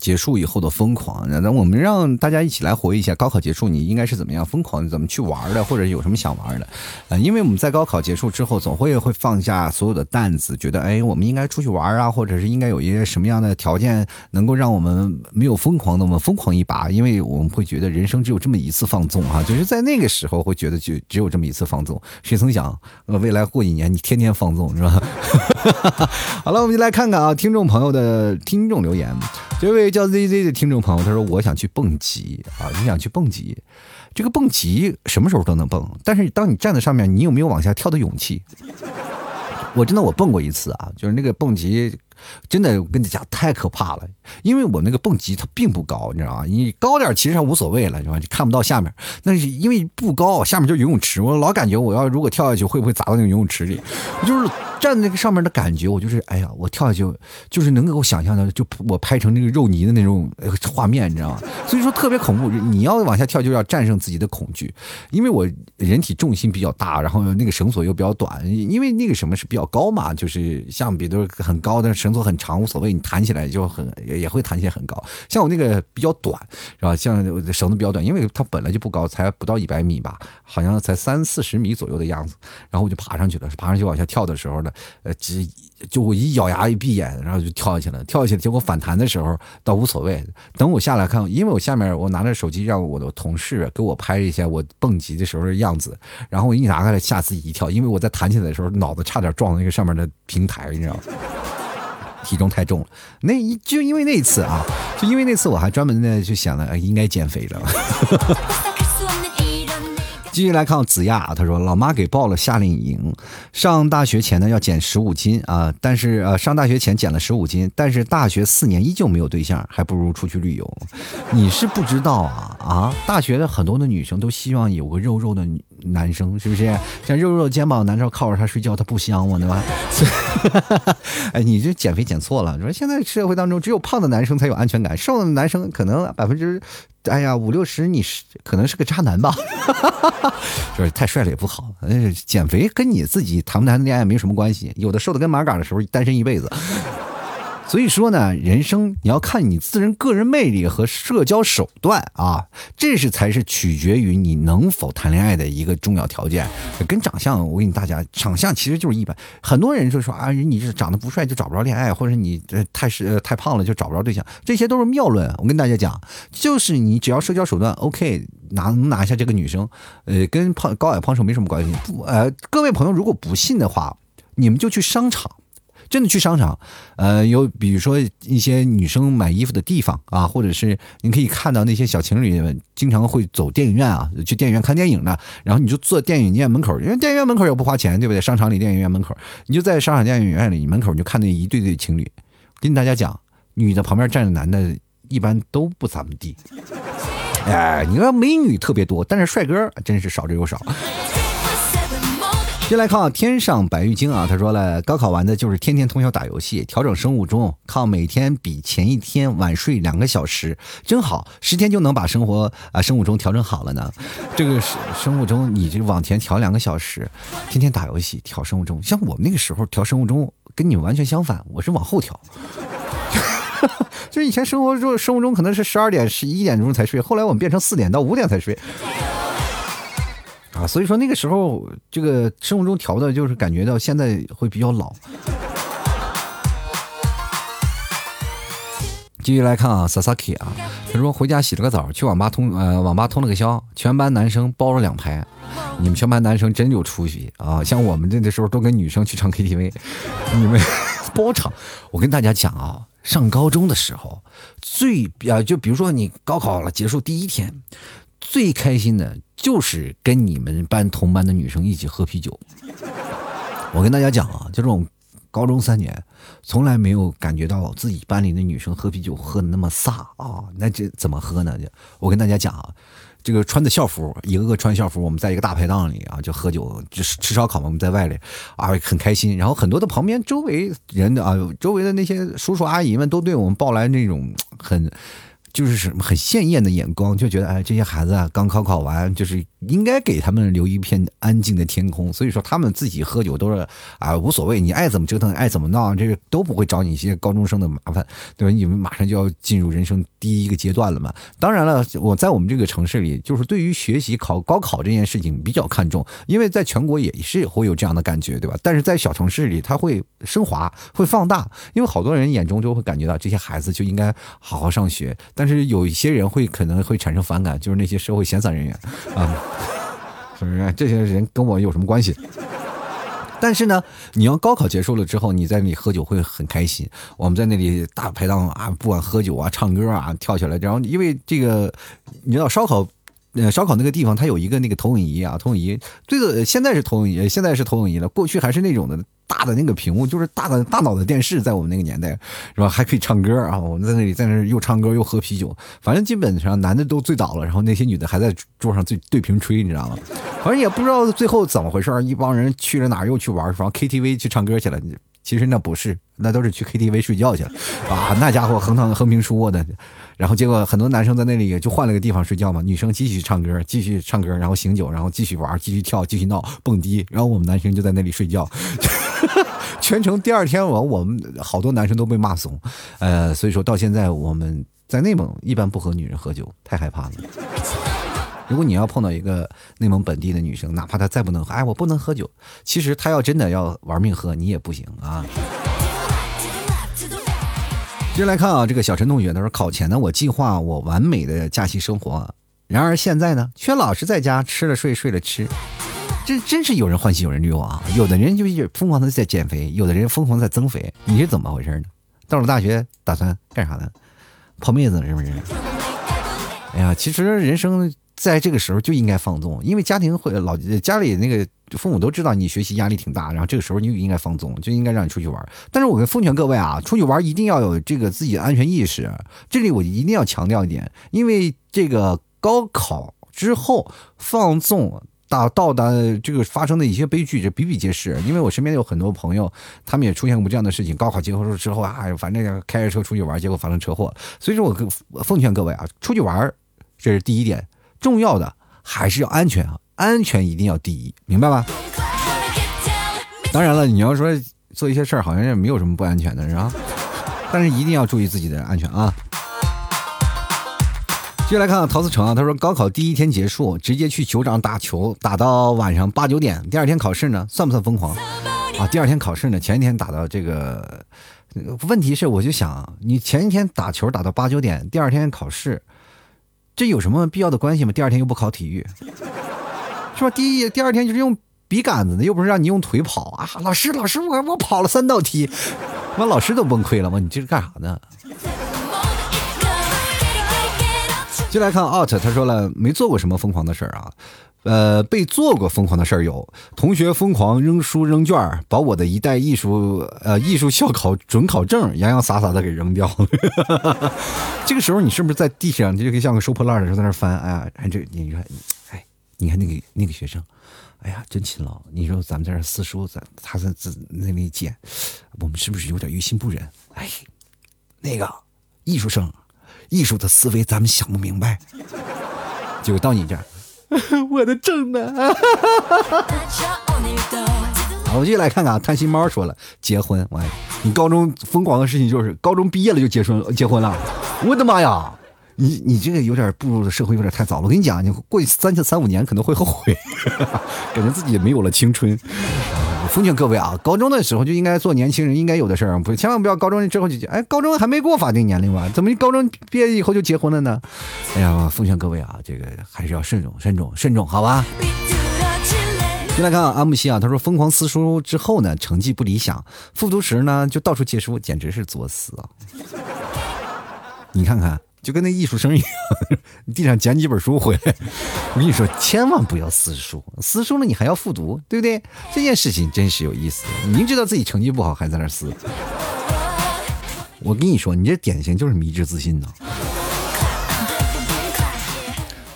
结束以后的疯狂。那我们让大家一起来回忆一下高考结束你应该是怎么样疯狂，怎么去玩的，或者有什么想玩的。呃，因为我们在高考结束之后，总会会放下所有的担子，觉得哎，我们应该出去玩啊，或者是应该有一些什么样的条件能够让我们没有疯狂的，我们疯狂一把。因为我们会觉得人生只有这么一次放纵哈，就是在那个时候会觉得就只有这么一次放纵。谁曾想，呃，未来过几年你天天放纵是吧？好了，我们就来。看看啊，听众朋友的听众留言，这位叫 ZZ 的听众朋友，他说：“我想去蹦极啊，你想去蹦极？这个蹦极什么时候都能蹦，但是当你站在上面，你有没有往下跳的勇气？我真的我蹦过一次啊，就是那个蹦极。”真的，我跟你讲，太可怕了。因为我那个蹦极它并不高，你知道吗？你高点其实上无所谓了，是吧？你看不到下面。那是因为不高，下面就游泳池。我老感觉我要如果跳下去，会不会砸到那个游泳池里？就是站在那个上面的感觉，我就是哎呀，我跳下去就是能够想象的，就我拍成那个肉泥的那种画面，你知道吗？所以说特别恐怖。你要往下跳，就要战胜自己的恐惧。因为我人体重心比较大，然后那个绳索又比较短，因为那个什么是比较高嘛，就是像比如很高的绳。索很长无所谓，你弹起来就很也会弹起来很高。像我那个比较短，是吧？像绳子比较短，因为它本来就不高，才不到一百米吧，好像才三四十米左右的样子。然后我就爬上去了，爬上去往下跳的时候呢，呃，只就我一咬牙一闭眼，然后就跳下去了。跳下去，结果反弹的时候倒无所谓。等我下来看，因为我下面我拿着手机让我的同事给我拍一下我蹦极的时候的样子。然后我一拿开来吓自己一跳，因为我在弹起来的时候脑子差点撞到那个上面的平台，你知道吗？体重太重了，那就因为那次啊，就因为那次我还专门的就想了，应该减肥了。继续来看子亚，他说老妈给报了夏令营，上大学前呢要减十五斤啊，但是呃上大学前减了十五斤，但是大学四年依旧没有对象，还不如出去旅游。你是不知道啊啊，大学的很多的女生都希望有个肉肉的男生，是不是？像肉肉肩膀男生靠着他睡觉，他不香吗？对吧？哎，你这减肥减错了。你说现在社会当中只有胖的男生才有安全感，瘦的男生可能百分之。哎呀，五六十你是可能是个渣男吧？就是太帅了也不好。减肥跟你自己谈不谈恋爱没什么关系。有的瘦的跟马杆的时候，单身一辈子。所以说呢，人生你要看你自人个人魅力和社交手段啊，这是才是取决于你能否谈恋爱的一个重要条件。跟长相，我给你大家，长相其实就是一般。很多人就说啊，你这长得不帅就找不着恋爱，或者你太是太胖了就找不着对象，这些都是谬论。我跟大家讲，就是你只要社交手段 OK，拿能拿下这个女生，呃，跟胖高矮胖瘦没什么关系。不，呃，各位朋友如果不信的话，你们就去商场。真的去商场，呃，有比如说一些女生买衣服的地方啊，或者是你可以看到那些小情侣经常会走电影院啊，去电影院看电影的，然后你就坐电影院门口，因为电影院门口也不花钱，对不对？商场里电影院门口，你就在商场电影院里门口，你就看那一对对情侣。跟大家讲，女的旁边站着男的，一般都不怎么地。哎，你看美女特别多，但是帅哥真是少之又少。接来看啊，天上白玉京啊，他说了，高考完的就是天天通宵打游戏，调整生物钟，靠每天比前一天晚睡两个小时，真好，十天就能把生活啊生物钟调整好了呢。这个生物钟，你这往前调两个小时，天天打游戏调生物钟，像我们那个时候调生物钟跟你们完全相反，我是往后调。就以前生活中生物钟可能是十二点十一点钟才睡，后来我们变成四点到五点才睡。啊，所以说那个时候这个生物钟调的，就是感觉到现在会比较老。继续来看啊，Sasaki 啊，他说回家洗了个澡，去网吧通呃网吧通了个宵，全班男生包了两排。你们全班男生真有出息啊！像我们这的时候都跟女生去唱 KTV，你们 包场。我跟大家讲啊，上高中的时候最啊，就比如说你高考了结束第一天，最开心的。就是跟你们班同班的女生一起喝啤酒。我跟大家讲啊，就这种高中三年，从来没有感觉到自己班里的女生喝啤酒喝的那么飒啊！那这怎么喝呢？我跟大家讲啊，这个穿的校服，一个个穿校服，我们在一个大排档里啊，就喝酒，就是吃烧烤嘛。我们在外里啊，很开心。然后很多的旁边周围人啊，周围的那些叔叔阿姨们都对我们抱来那种很。就是什么很鲜艳的眼光，就觉得哎，这些孩子啊，刚高考完，就是应该给他们留一片安静的天空。所以说，他们自己喝酒都是啊无所谓，你爱怎么折腾，爱怎么闹，这个都不会找你一些高中生的麻烦，对吧？你们马上就要进入人生第一个阶段了嘛。当然了，我在我们这个城市里，就是对于学习考高考这件事情比较看重，因为在全国也是会有这样的感觉，对吧？但是在小城市里，它会升华，会放大，因为好多人眼中就会感觉到这些孩子就应该好好上学，但。但是有一些人会可能会产生反感，就是那些社会闲散人员啊，是不是？这些人跟我有什么关系？但是呢，你要高考结束了之后，你在那里喝酒会很开心。我们在那里大排档啊，不管喝酒啊、唱歌啊、跳起来，然后因为这个，你知道烧烤。呃，烧烤那个地方，它有一个那个投影仪啊，投影仪，这个现在是投影仪，现在是投影仪了。过去还是那种的大的那个屏幕，就是大的大脑的电视，在我们那个年代，是吧？还可以唱歌啊，我们在那里在那又唱歌又喝啤酒，反正基本上男的都醉倒了，然后那些女的还在桌上对对瓶吹，你知道吗？反正也不知道最后怎么回事，一帮人去了哪儿又去玩，反正 KTV 去唱歌去了。其实那不是，那都是去 KTV 睡觉去了啊！那家伙横躺横平竖卧的，然后结果很多男生在那里也就换了个地方睡觉嘛，女生继续唱歌，继续唱歌，然后醒酒，然后继续玩，继续跳，继续闹，蹦迪，然后我们男生就在那里睡觉，全程第二天我我们好多男生都被骂怂，呃，所以说到现在我们在内蒙一般不和女人喝酒，太害怕了。如果你要碰到一个内蒙本地的女生，哪怕她再不能喝，哎，我不能喝酒，其实她要真的要玩命喝，你也不行啊。接着来看啊，这个小陈同学他说，考前呢，我计划我完美的假期生活，然而现在呢，却老是在家吃了睡，睡了吃，这真是有人欢喜有人忧啊。有的人就是疯狂的在减肥，有的人疯狂在增肥，你是怎么回事呢？到了大学打算干啥呢？泡妹子是不是？哎呀，其实人生。在这个时候就应该放纵，因为家庭会老家里那个父母都知道你学习压力挺大，然后这个时候你就应该放纵，就应该让你出去玩。但是我跟奉劝各位啊，出去玩一定要有这个自己的安全意识。这里我一定要强调一点，因为这个高考之后放纵到到达这个发生的一些悲剧，这比比皆是。因为我身边有很多朋友，他们也出现过这样的事情：高考结束之后啊，反正开着车出去玩，结果发生车祸。所以说我奉劝各位啊，出去玩这是第一点。重要的还是要安全啊，安全一定要第一，明白吗？当然了，你要说做一些事儿，好像也没有什么不安全的，是吧？但是一定要注意自己的安全啊。接下来看陶思成啊，他说高考第一天结束，直接去球场打球，打到晚上八九点，第二天考试呢，算不算疯狂啊？第二天考试呢，前一天打到这个，问题是我就想，你前一天打球打到八九点，第二天考试。这有什么必要的关系吗？第二天又不考体育，是吧？第一第二天就是用笔杆子的，又不是让你用腿跑啊！老师，老师，我我跑了三道题，完老师都崩溃了吗？你这是干啥呢？就来看 out，他说了没做过什么疯狂的事儿啊。呃，被做过疯狂的事儿有同学疯狂扔书扔卷儿，把我的一代艺术呃艺术校考准考证洋洋洒洒的给扔掉 了。这个时候你是不是在地上就可以像个收破烂的时候在那翻？哎呀，哎这你看，哎，你看那个那个学生，哎呀真勤劳。你说咱们在这撕书，咱他在在那里捡，我们是不是有点于心不忍？哎，那个艺术生，艺术的思维咱们想不明白，结果到你这儿。我的正呢？好，我继续来看看啊。贪心猫说了，结婚。我，你高中疯狂的事情就是高中毕业了就结婚结婚了。我的妈呀，你你这个有点步入社会有点太早了。我跟你讲，你过去三三五年可能会后悔，感觉自己没有了青春。奉劝各位啊，高中的时候就应该做年轻人应该有的事儿，不千万不要高中之后就。哎，高中还没过法定年龄吧？怎么一高中毕业以后就结婚了呢？哎呀，奉劝各位啊，这个还是要慎重、慎重、慎重，好吧？进来看阿木西啊，他说疯狂撕书之后呢，成绩不理想，复读时呢就到处借书，简直是作死啊！你看看。就跟那艺术生一样，地上捡几本书回来。我跟你说，千万不要撕书，撕书了你还要复读，对不对？这件事情真是有意思。明知道自己成绩不好，还在那撕。我跟你说，你这典型就是迷之自信呢。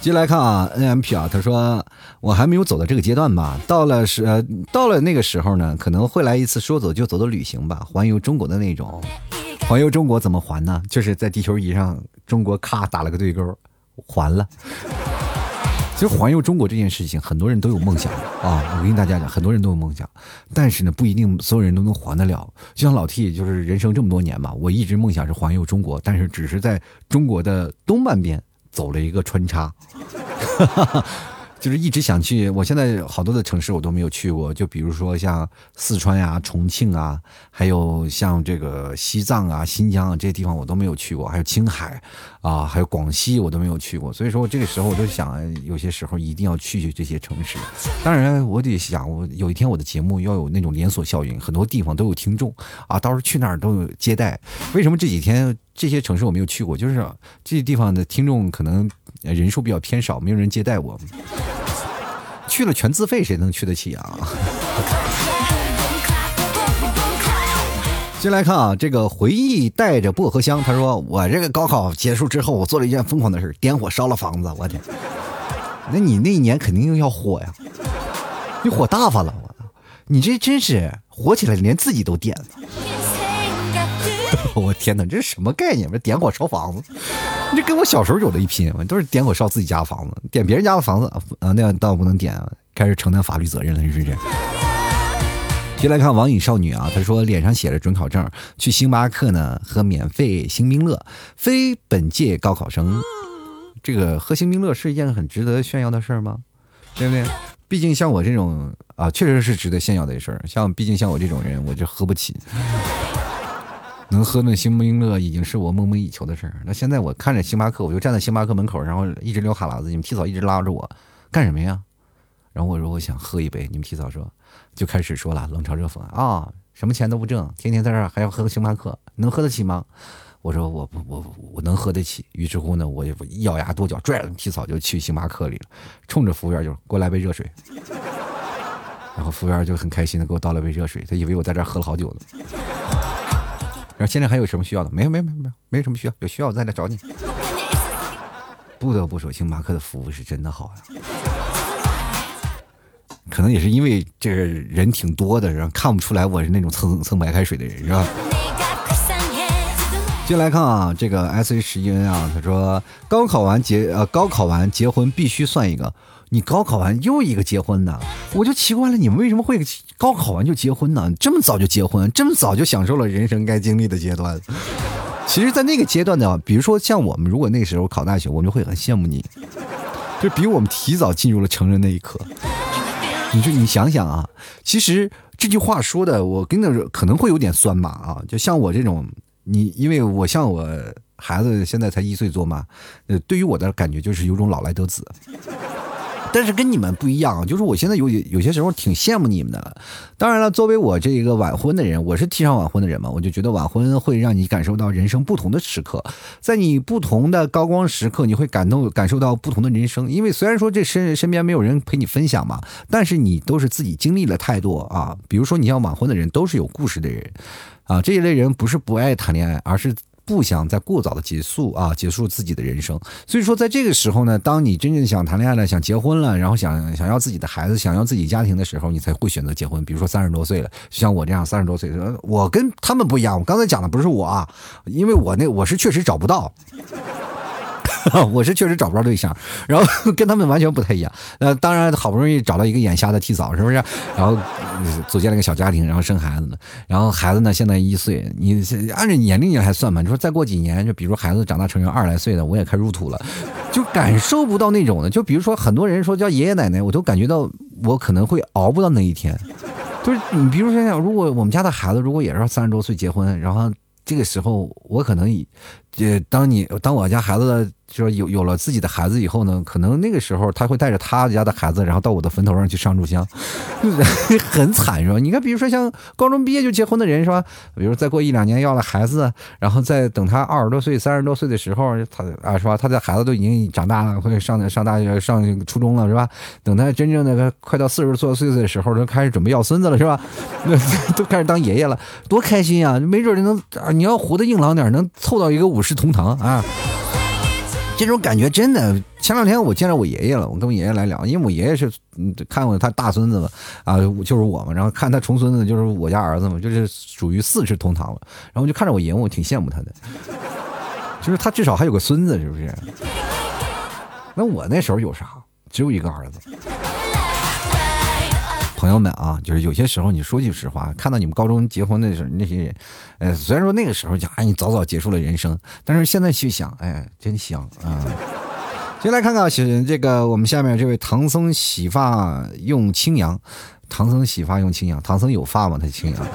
接来看啊，N M P 啊，他说我还没有走到这个阶段吧？到了是，到了那个时候呢，可能会来一次说走就走的旅行吧，环游中国的那种。环游中国怎么环呢？就是在地球仪上，中国咔打了个对勾，还了。其实环游中国这件事情，很多人都有梦想啊。我跟大家讲，很多人都有梦想，但是呢，不一定所有人都能还得了。就像老 T，就是人生这么多年嘛，我一直梦想是环游中国，但是只是在中国的东半边走了一个穿插。就是一直想去，我现在好多的城市我都没有去过，就比如说像四川呀、重庆啊，还有像这个西藏啊、新疆啊这些地方我都没有去过，还有青海啊，还有广西我都没有去过，所以说我这个时候我就想，有些时候一定要去去这些城市。当然，我得想，我有一天我的节目要有那种连锁效应，很多地方都有听众啊，到时候去那儿都有接待。为什么这几天这些城市我没有去过？就是这些地方的听众可能。人数比较偏少，没有人接待我，去了全自费，谁能去得起啊？先来看啊，这个回忆带着薄荷香，他说我这个高考结束之后，我做了一件疯狂的事点火烧了房子，我天！那你那一年肯定又要火呀，你火大发了，我！你这真是火起来连自己都点了。我天哪，这是什么概念？这点火烧房子，这跟我小时候有的一拼，都是点火烧自己家房子，点别人家的房子啊，那样倒不能点，开始承担法律责任了，是不是？接来看网瘾少女啊，她说脸上写着准考证，去星巴克呢喝免费星冰乐，非本届高考生，这个喝星冰乐是一件很值得炫耀的事儿吗？对不对？毕竟像我这种啊，确实是值得炫耀的事儿。像毕竟像我这种人，我就喝不起。能喝那星冰乐已经是我梦寐以求的事儿。那现在我看着星巴克，我就站在星巴克门口，然后一直流哈喇子。你们提早一直拉着我，干什么呀？然后我说我想喝一杯。你们提早说，就开始说了冷嘲热讽啊，什么钱都不挣，天天在这儿还要喝星巴克，能喝得起吗？我说我不我我能喝得起。于是乎呢，我就一咬牙跺脚拽着提早就去星巴克里了，冲着服务员就过来杯热水。然后服务员就很开心的给我倒了杯热水，他以为我在这儿喝了好久呢。然后现在还有什么需要的？没有，没有，没有，没有，没什么需要。有需要我再来找你。不得不说，星巴克的服务是真的好呀。可能也是因为这个人挺多的，然后看不出来我是那种蹭蹭白开水的人，是吧？接来看啊，这个 S H 十一 N 啊，他说高考完结呃，高考完结婚必须算一个。你高考完又一个结婚呢？我就奇怪了，你们为什么会高考完就结婚呢？这么早就结婚，这么早就享受了人生该经历的阶段。其实，在那个阶段呢，比如说像我们，如果那时候考大学，我们会很羡慕你，就比我们提早进入了成人那一刻。你说，你想想啊，其实这句话说的，我跟你说可能会有点酸吧啊，就像我这种，你因为我像我孩子现在才一岁多嘛，呃，对于我的感觉就是有种老来得子。但是跟你们不一样，就是我现在有有些时候挺羡慕你们的。当然了，作为我这个晚婚的人，我是提倡晚婚的人嘛，我就觉得晚婚会让你感受到人生不同的时刻，在你不同的高光时刻，你会感动感受到不同的人生。因为虽然说这身身边没有人陪你分享嘛，但是你都是自己经历了太多啊。比如说，你要晚婚的人都是有故事的人啊，这一类人不是不爱谈恋爱，而是。不想再过早的结束啊，结束自己的人生。所以说，在这个时候呢，当你真正想谈恋爱了，想结婚了，然后想想要自己的孩子，想要自己家庭的时候，你才会选择结婚。比如说三十多岁了，就像我这样三十多岁，我跟他们不一样。我刚才讲的不是我啊，因为我那我是确实找不到。我是确实找不着对象，然后 跟他们完全不太一样。呃，当然好不容易找到一个眼瞎的替嫂，是不是？然后组建了个小家庭，然后生孩子呢。然后孩子呢，现在一岁，你按照年龄来算吧？你说再过几年，就比如孩子长大成人二十来岁的，我也开始入土了，就感受不到那种的。就比如说很多人说叫爷爷奶奶，我都感觉到我可能会熬不到那一天。就是你比如说像，如果我们家的孩子如果也是三十多岁结婚，然后这个时候我可能，呃，当你当我家孩子。说有有了自己的孩子以后呢，可能那个时候他会带着他家的孩子，然后到我的坟头上去上炷香，很惨是吧？你看，比如说像高中毕业就结婚的人是吧？比如再过一两年要了孩子，然后再等他二十多岁、三十多岁的时候，他啊是吧？他的孩子都已经长大了，会上上大学、上初中了是吧？等他真正的快到四十多岁的时候，都开始准备要孙子了是吧？都开始当爷爷了，多开心啊！没准能啊，你要活得硬朗点，能凑到一个五世同堂啊！这种感觉真的，前两天我见着我爷爷了，我跟我爷爷来聊，因为我爷爷是嗯看过他大孙子嘛，啊就是我嘛，然后看他重孙子就是我家儿子嘛，就是属于四世同堂了，然后就看着我爷爷，我挺羡慕他的，就是他至少还有个孙子，是不是？那我那时候有啥？只有一个儿子。朋友们啊，就是有些时候你说句实话，看到你们高中结婚的时候那些人，呃，虽然说那个时候讲哎你早早结束了人生，但是现在去想，哎，真香啊！先来看看这个我们下面这位唐僧洗发用清扬，唐僧洗发用清扬，唐僧有发吗？他清扬，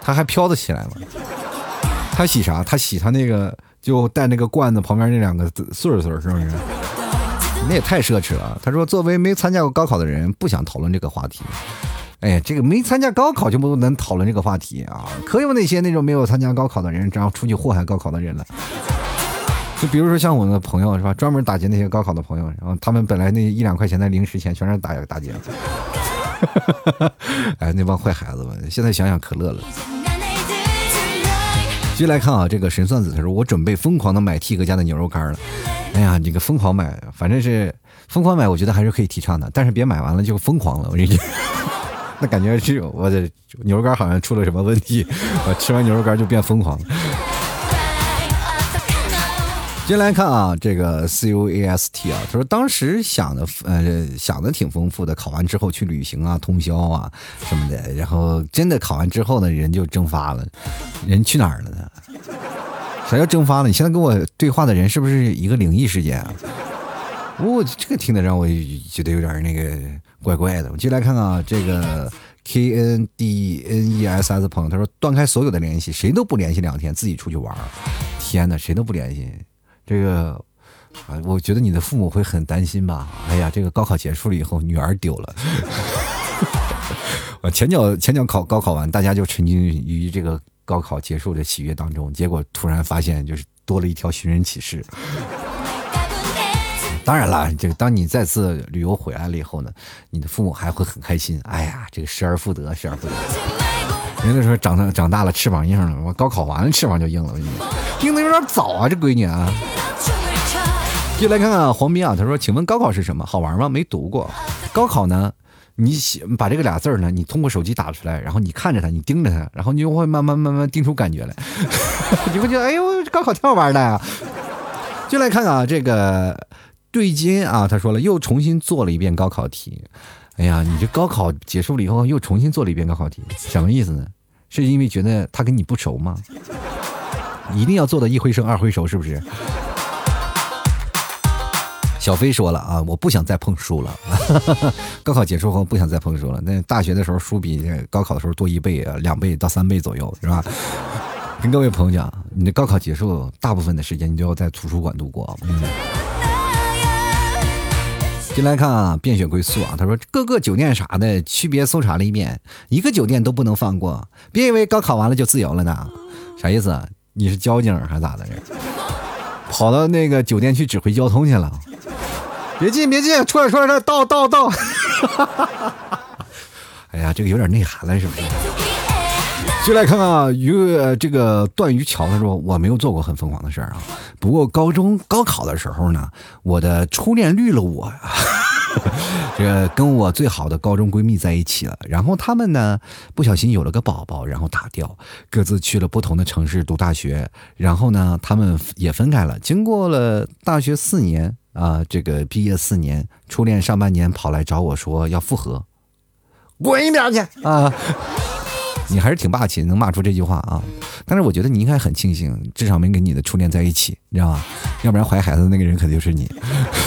他还飘得起来吗？他洗啥？他洗他那个就带那个罐子旁边那两个穗穗是不是？那也太奢侈了。他说：“作为没参加过高考的人，不想讨论这个话题。”哎，这个没参加高考就不能讨论这个话题啊！可有那些那种没有参加高考的人，然后出去祸害高考的人了。就比如说像我的朋友是吧，专门打劫那些高考的朋友，然后他们本来那一两块钱的零食钱，全是打打劫。哎，那帮坏孩子们，现在想想可乐了。继续来看啊，这个神算子他说：“我准备疯狂的买 T 哥家的牛肉干了。”哎呀，这个疯狂买，反正是疯狂买，我觉得还是可以提倡的，但是别买完了就疯狂了。我跟你，那感觉是我的牛肉干好像出了什么问题，我吃完牛肉干就变疯狂了。接下来看啊，这个 C U A S T 啊，他说当时想的呃想的挺丰富的，考完之后去旅行啊，通宵啊什么的，然后真的考完之后呢，人就蒸发了，人去哪儿了呢？啥叫蒸发呢？你现在跟我对话的人是不是一个灵异事件啊？我这个听的让我觉得有点那个怪怪的。我进来看看啊，这个 K N D N E S S 朋友他说断开所有的联系，谁都不联系两天，自己出去玩。天哪，谁都不联系。这个啊，我觉得你的父母会很担心吧？哎呀，这个高考结束了以后，女儿丢了。我 前脚前脚考高考完，大家就沉浸于这个。高考结束的喜悦当中，结果突然发现就是多了一条寻人启事。当然了，这个当你再次旅游回来了以后呢，你的父母还会很开心。哎呀，这个失而复得，失而复得。人家说长大长大了，翅膀硬了。我高考完了，翅膀就硬了。我硬的有点早啊，这闺女啊。就来看看黄斌啊，他说：“请问高考是什么？好玩吗？没读过。高考呢？”你写把这个俩字儿呢，你通过手机打出来，然后你看着它，你盯着它，然后你就会慢慢慢慢盯出感觉来。你会觉得，哎呦，高考挺好玩的呀！就来看看啊，这个对金啊，他说了，又重新做了一遍高考题。哎呀，你这高考结束了以后，又重新做了一遍高考题，什么意思呢？是因为觉得他跟你不熟吗？一定要做到一回生二回熟，是不是？小飞说了啊，我不想再碰书了。高考结束后不想再碰书了。那大学的时候书比高考的时候多一倍啊，两倍到三倍左右，是吧？跟各位朋友讲，你的高考结束，大部分的时间你都要在图书馆度过。嗯。进来看啊，便血归宿啊，他说各个酒店啥的区别搜查了一遍，一个酒店都不能放过。别以为高考完了就自由了呢，啥意思？你是交警还是咋的？跑到那个酒店去指挥交通去了？别进，别进，出来，出来，这到到到。哎呀，这个有点内涵了，是不是？就来看看啊，于这个段于桥他说我没有做过很疯狂的事儿啊，不过高中高考的时候呢，我的初恋绿了我呀，这个跟我最好的高中闺蜜在一起了，然后他们呢不小心有了个宝宝，然后打掉，各自去了不同的城市读大学，然后呢他们也分开了。经过了大学四年啊，这个毕业四年，初恋上半年跑来找我说要复合，滚一边去啊！你还是挺霸气，能骂出这句话啊！但是我觉得你应该很庆幸，至少没跟你的初恋在一起，你知道吧？要不然怀孩子的那个人肯定就是你。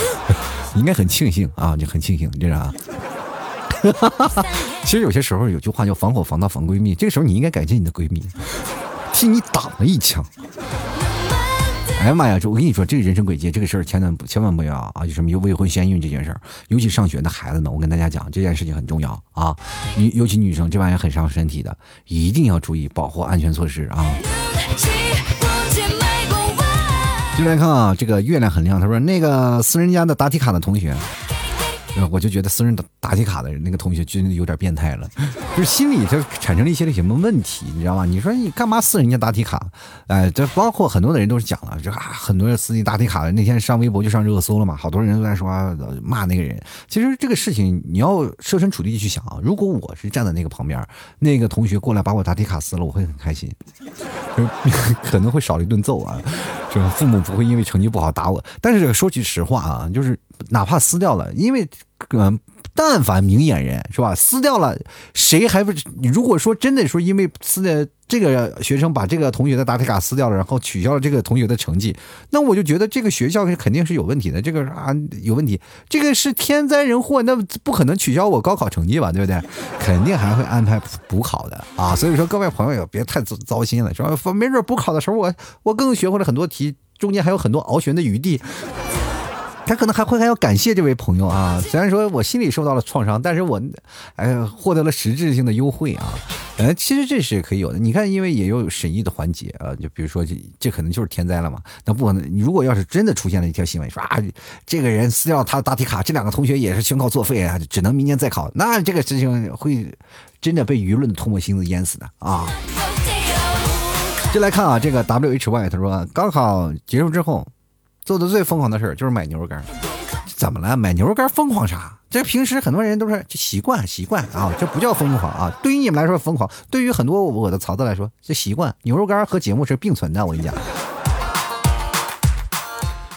你应该很庆幸啊，你很庆幸你，这样。其实有些时候有句话叫“防火防盗防闺蜜”，这个时候你应该感谢你的闺蜜，替你挡了一枪。哎呀妈呀！这我跟你说，这个人生轨迹这个事儿，千万不千万不要啊！就什么有未婚先孕这件事儿，尤其上学的孩子们，我跟大家讲，这件事情很重要啊！女尤其女生，这玩意儿很伤身体的，一定要注意保护安全措施啊！进来看啊，这个月亮很亮，他说那个私人家的答题卡的同学。我就觉得私人答题卡的那个同学真的有点变态了，就是心里就产生了一些什么问题，你知道吗？你说你干嘛撕人家答题卡？哎，这包括很多的人都是讲了，这啊，很多人撕人答题卡的那天上微博就上热搜了嘛，好多人都在说骂那个人。其实这个事情你要设身处地去想啊，如果我是站在那个旁边，那个同学过来把我答题卡撕了，我会很开心，可能会少了一顿揍啊，就是？父母不会因为成绩不好打我，但是说句实话啊，就是哪怕撕掉了，因为。嗯，但凡明眼人是吧，撕掉了，谁还不？如果说真的说，因为撕的这个学生把这个同学的答题卡撕掉了，然后取消了这个同学的成绩，那我就觉得这个学校肯定是有问题的。这个啊有问题，这个是天灾人祸，那不可能取消我高考成绩吧？对不对？肯定还会安排补考的啊。所以说各位朋友也别太糟心了，是吧？没准补考的时候，我我更学会了很多题，中间还有很多翱旋的余地。他可能还会还要感谢这位朋友啊，虽然说我心里受到了创伤，但是我，哎，获得了实质性的优惠啊，呃，其实这是可以有的。你看，因为也有审议的环节啊，就比如说这这可能就是天灾了嘛，那不可能。你如果要是真的出现了一条新闻说啊，这个人撕掉他的答题卡，这两个同学也是宣告作废啊，只能明年再考，那这个事情会真的被舆论的唾沫星子淹死的啊。就来看啊，这个 W H Y 他说，高考结束之后。做的最疯狂的事儿就是买牛肉干，怎么了？买牛肉干疯狂啥？这平时很多人都是习惯习惯啊，这不叫疯狂啊。对于你们来说疯狂，对于很多我的曹子来说，这习惯。牛肉干和节目是并存的，我跟你讲。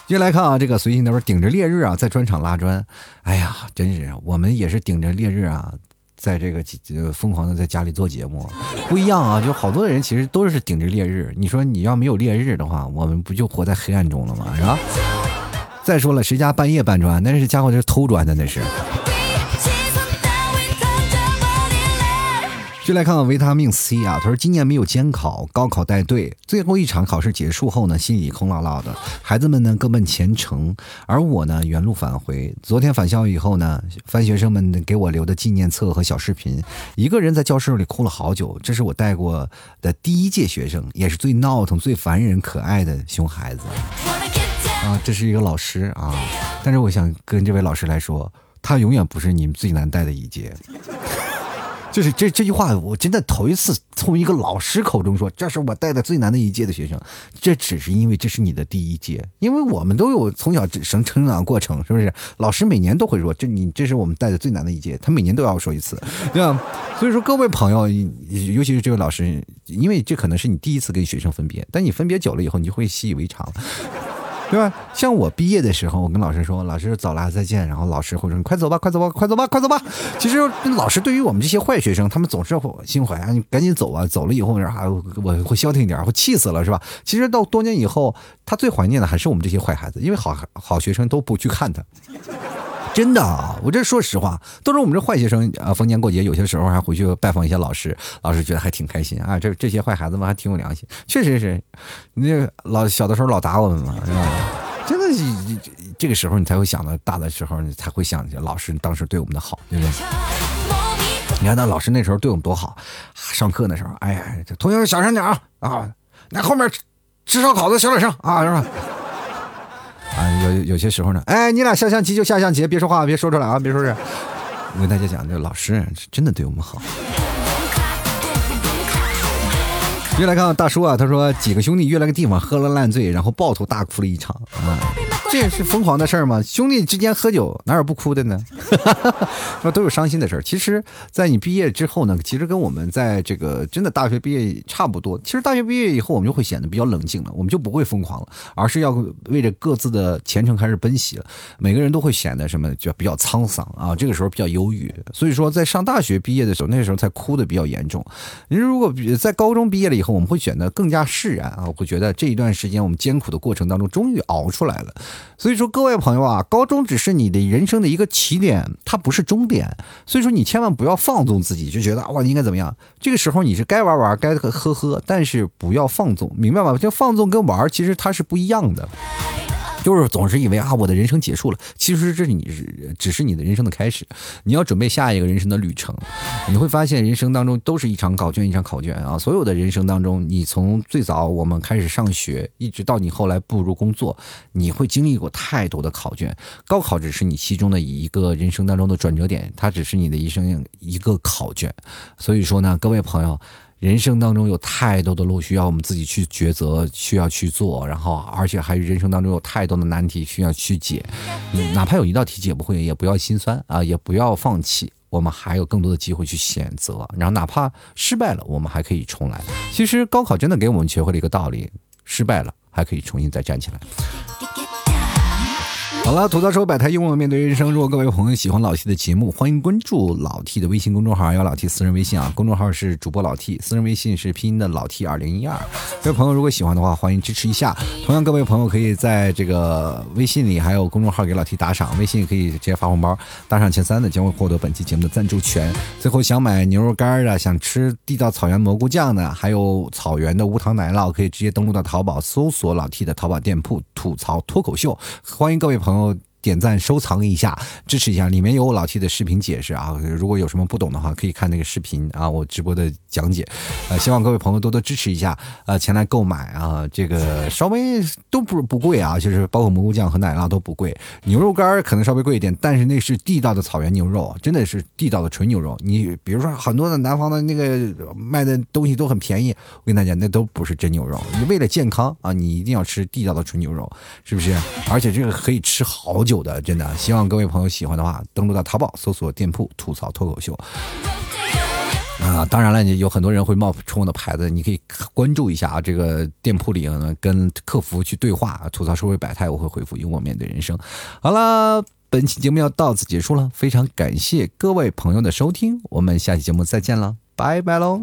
接下来看啊，这个随心他说顶着烈日啊，在砖厂拉砖，哎呀，真是我们也是顶着烈日啊。在这个疯狂的在家里做节目，不一样啊！就好多的人其实都是顶着烈日。你说你要没有烈日的话，我们不就活在黑暗中了吗？是吧？再说了，谁家半夜搬砖？那是家伙是偷砖的，那是。就来看看维他命 C 啊，他说今年没有监考，高考带队，最后一场考试结束后呢，心里空落落的，孩子们呢各奔前程，而我呢原路返回。昨天返校以后呢，翻学生们给我留的纪念册和小视频，一个人在教室里哭了好久。这是我带过的第一届学生，也是最闹腾、最烦人、可爱的熊孩子啊。这是一个老师啊，但是我想跟这位老师来说，他永远不是你们最难带的一届。就是这这句话，我真的头一次从一个老师口中说，这是我带的最难的一届的学生。这只是因为这是你的第一届，因为我们都有从小成成长过程，是不是？老师每年都会说，这你这是我们带的最难的一届，他每年都要说一次，对吧？所以说各位朋友，尤其是这位老师，因为这可能是你第一次跟学生分别，但你分别久了以后，你就会习以为常。对吧？像我毕业的时候，我跟老师说：“老师走了，再见。”然后老师会说：“你快走吧，快走吧，快走吧，快走吧。”其实老师对于我们这些坏学生，他们总是会心怀啊，你赶紧走啊，走了以后，然后我会消停一点，会气死了，是吧？其实到多年以后，他最怀念的还是我们这些坏孩子，因为好好学生都不去看他。真的啊，我这说实话，都是我们这坏学生啊。逢年过节，有些时候还回去拜访一些老师，老师觉得还挺开心啊。这这些坏孩子们还挺有良心，确实是。那老小的时候老打我们嘛，是吧？真的是这个时候你才会想到大的时候，你才会想起老师当时对我们的好，对不对？你看那老师那时候对我们多好，上课的时候，哎呀，同学们小声点啊啊，那后面吃烧烤的小点声啊，是吧？啊，有有些时候呢，哎，你俩下象棋就下象棋，别说话，别说出来啊，别说是。我跟大家讲，这老师是真的对我们好。又来看大叔啊，他说几个兄弟约了个地方，喝了烂醉，然后抱头大哭了一场啊。这也是 疯狂的事儿吗？兄弟之间喝酒哪有不哭的呢？说都有伤心的事儿。其实，在你毕业之后呢，其实跟我们在这个真的大学毕业差不多。其实大学毕业以后，我们就会显得比较冷静了，我们就不会疯狂了，而是要为着各自的前程开始奔袭了。每个人都会显得什么，就比较沧桑啊。这个时候比较忧郁。所以说，在上大学毕业的时候，那时候才哭的比较严重。您如果在高中毕业了以后，我们会显得更加释然啊，会觉得这一段时间我们艰苦的过程当中，终于熬出来了。所以说，各位朋友啊，高中只是你的人生的一个起点，它不是终点。所以说，你千万不要放纵自己，就觉得哇，应该怎么样？这个时候你是该玩玩，该喝喝，但是不要放纵，明白吗？就放纵跟玩其实它是不一样的。就是总是以为啊，我的人生结束了，其实这是你只是你的人生的开始，你要准备下一个人生的旅程。你会发现，人生当中都是一场考卷，一场考卷啊！所有的人生当中，你从最早我们开始上学，一直到你后来步入工作，你会经历过太多的考卷。高考只是你其中的一个人生当中的转折点，它只是你的一生一个考卷。所以说呢，各位朋友。人生当中有太多的路需要我们自己去抉择，需要去做，然后而且还有人生当中有太多的难题需要去解。哪怕有一道题解不会，也不要心酸啊，也不要放弃，我们还有更多的机会去选择。然后哪怕失败了，我们还可以重来。其实高考真的给我们学会了一个道理：失败了还可以重新再站起来。好了，吐槽说百态幽默面对人生。如果各位朋友喜欢老 T 的节目，欢迎关注老 T 的微信公众号，有老 T 私人微信啊。公众号是主播老 T，私人微信是拼音的老 T 二零一二。各位朋友如果喜欢的话，欢迎支持一下。同样，各位朋友可以在这个微信里还有公众号给老 T 打赏，微信可以直接发红包，打赏前三的将会获得本期节目的赞助权。最后，想买牛肉干的，想吃地道草原蘑菇酱的，还有草原的无糖奶酪，可以直接登录到淘宝搜索老 T 的淘宝店铺“吐槽脱口秀”。欢迎各位朋友。然后点赞收藏一下，支持一下，里面有我老 T 的视频解释啊。如果有什么不懂的话，可以看那个视频啊，我直播的讲解。呃，希望各位朋友多多支持一下，呃，前来购买啊。这个稍微都不不贵啊，就是包括蘑菇酱和奶酪都不贵。牛肉干可能稍微贵一点，但是那是地道的草原牛肉，真的是地道的纯牛肉。你比如说很多的南方的那个卖的东西都很便宜，我跟大家那都不是真牛肉。你为了健康啊，你一定要吃地道的纯牛肉，是不是？而且这个可以吃好。久的，真的希望各位朋友喜欢的话，登录到淘宝搜索店铺“吐槽脱口秀”。啊，当然了，你有很多人会冒充我的牌子，你可以关注一下啊。这个店铺里呢，跟客服去对话，吐槽社会百态，我会回复，幽默面对人生。好了，本期节目要到此结束了，非常感谢各位朋友的收听，我们下期节目再见了，拜拜喽。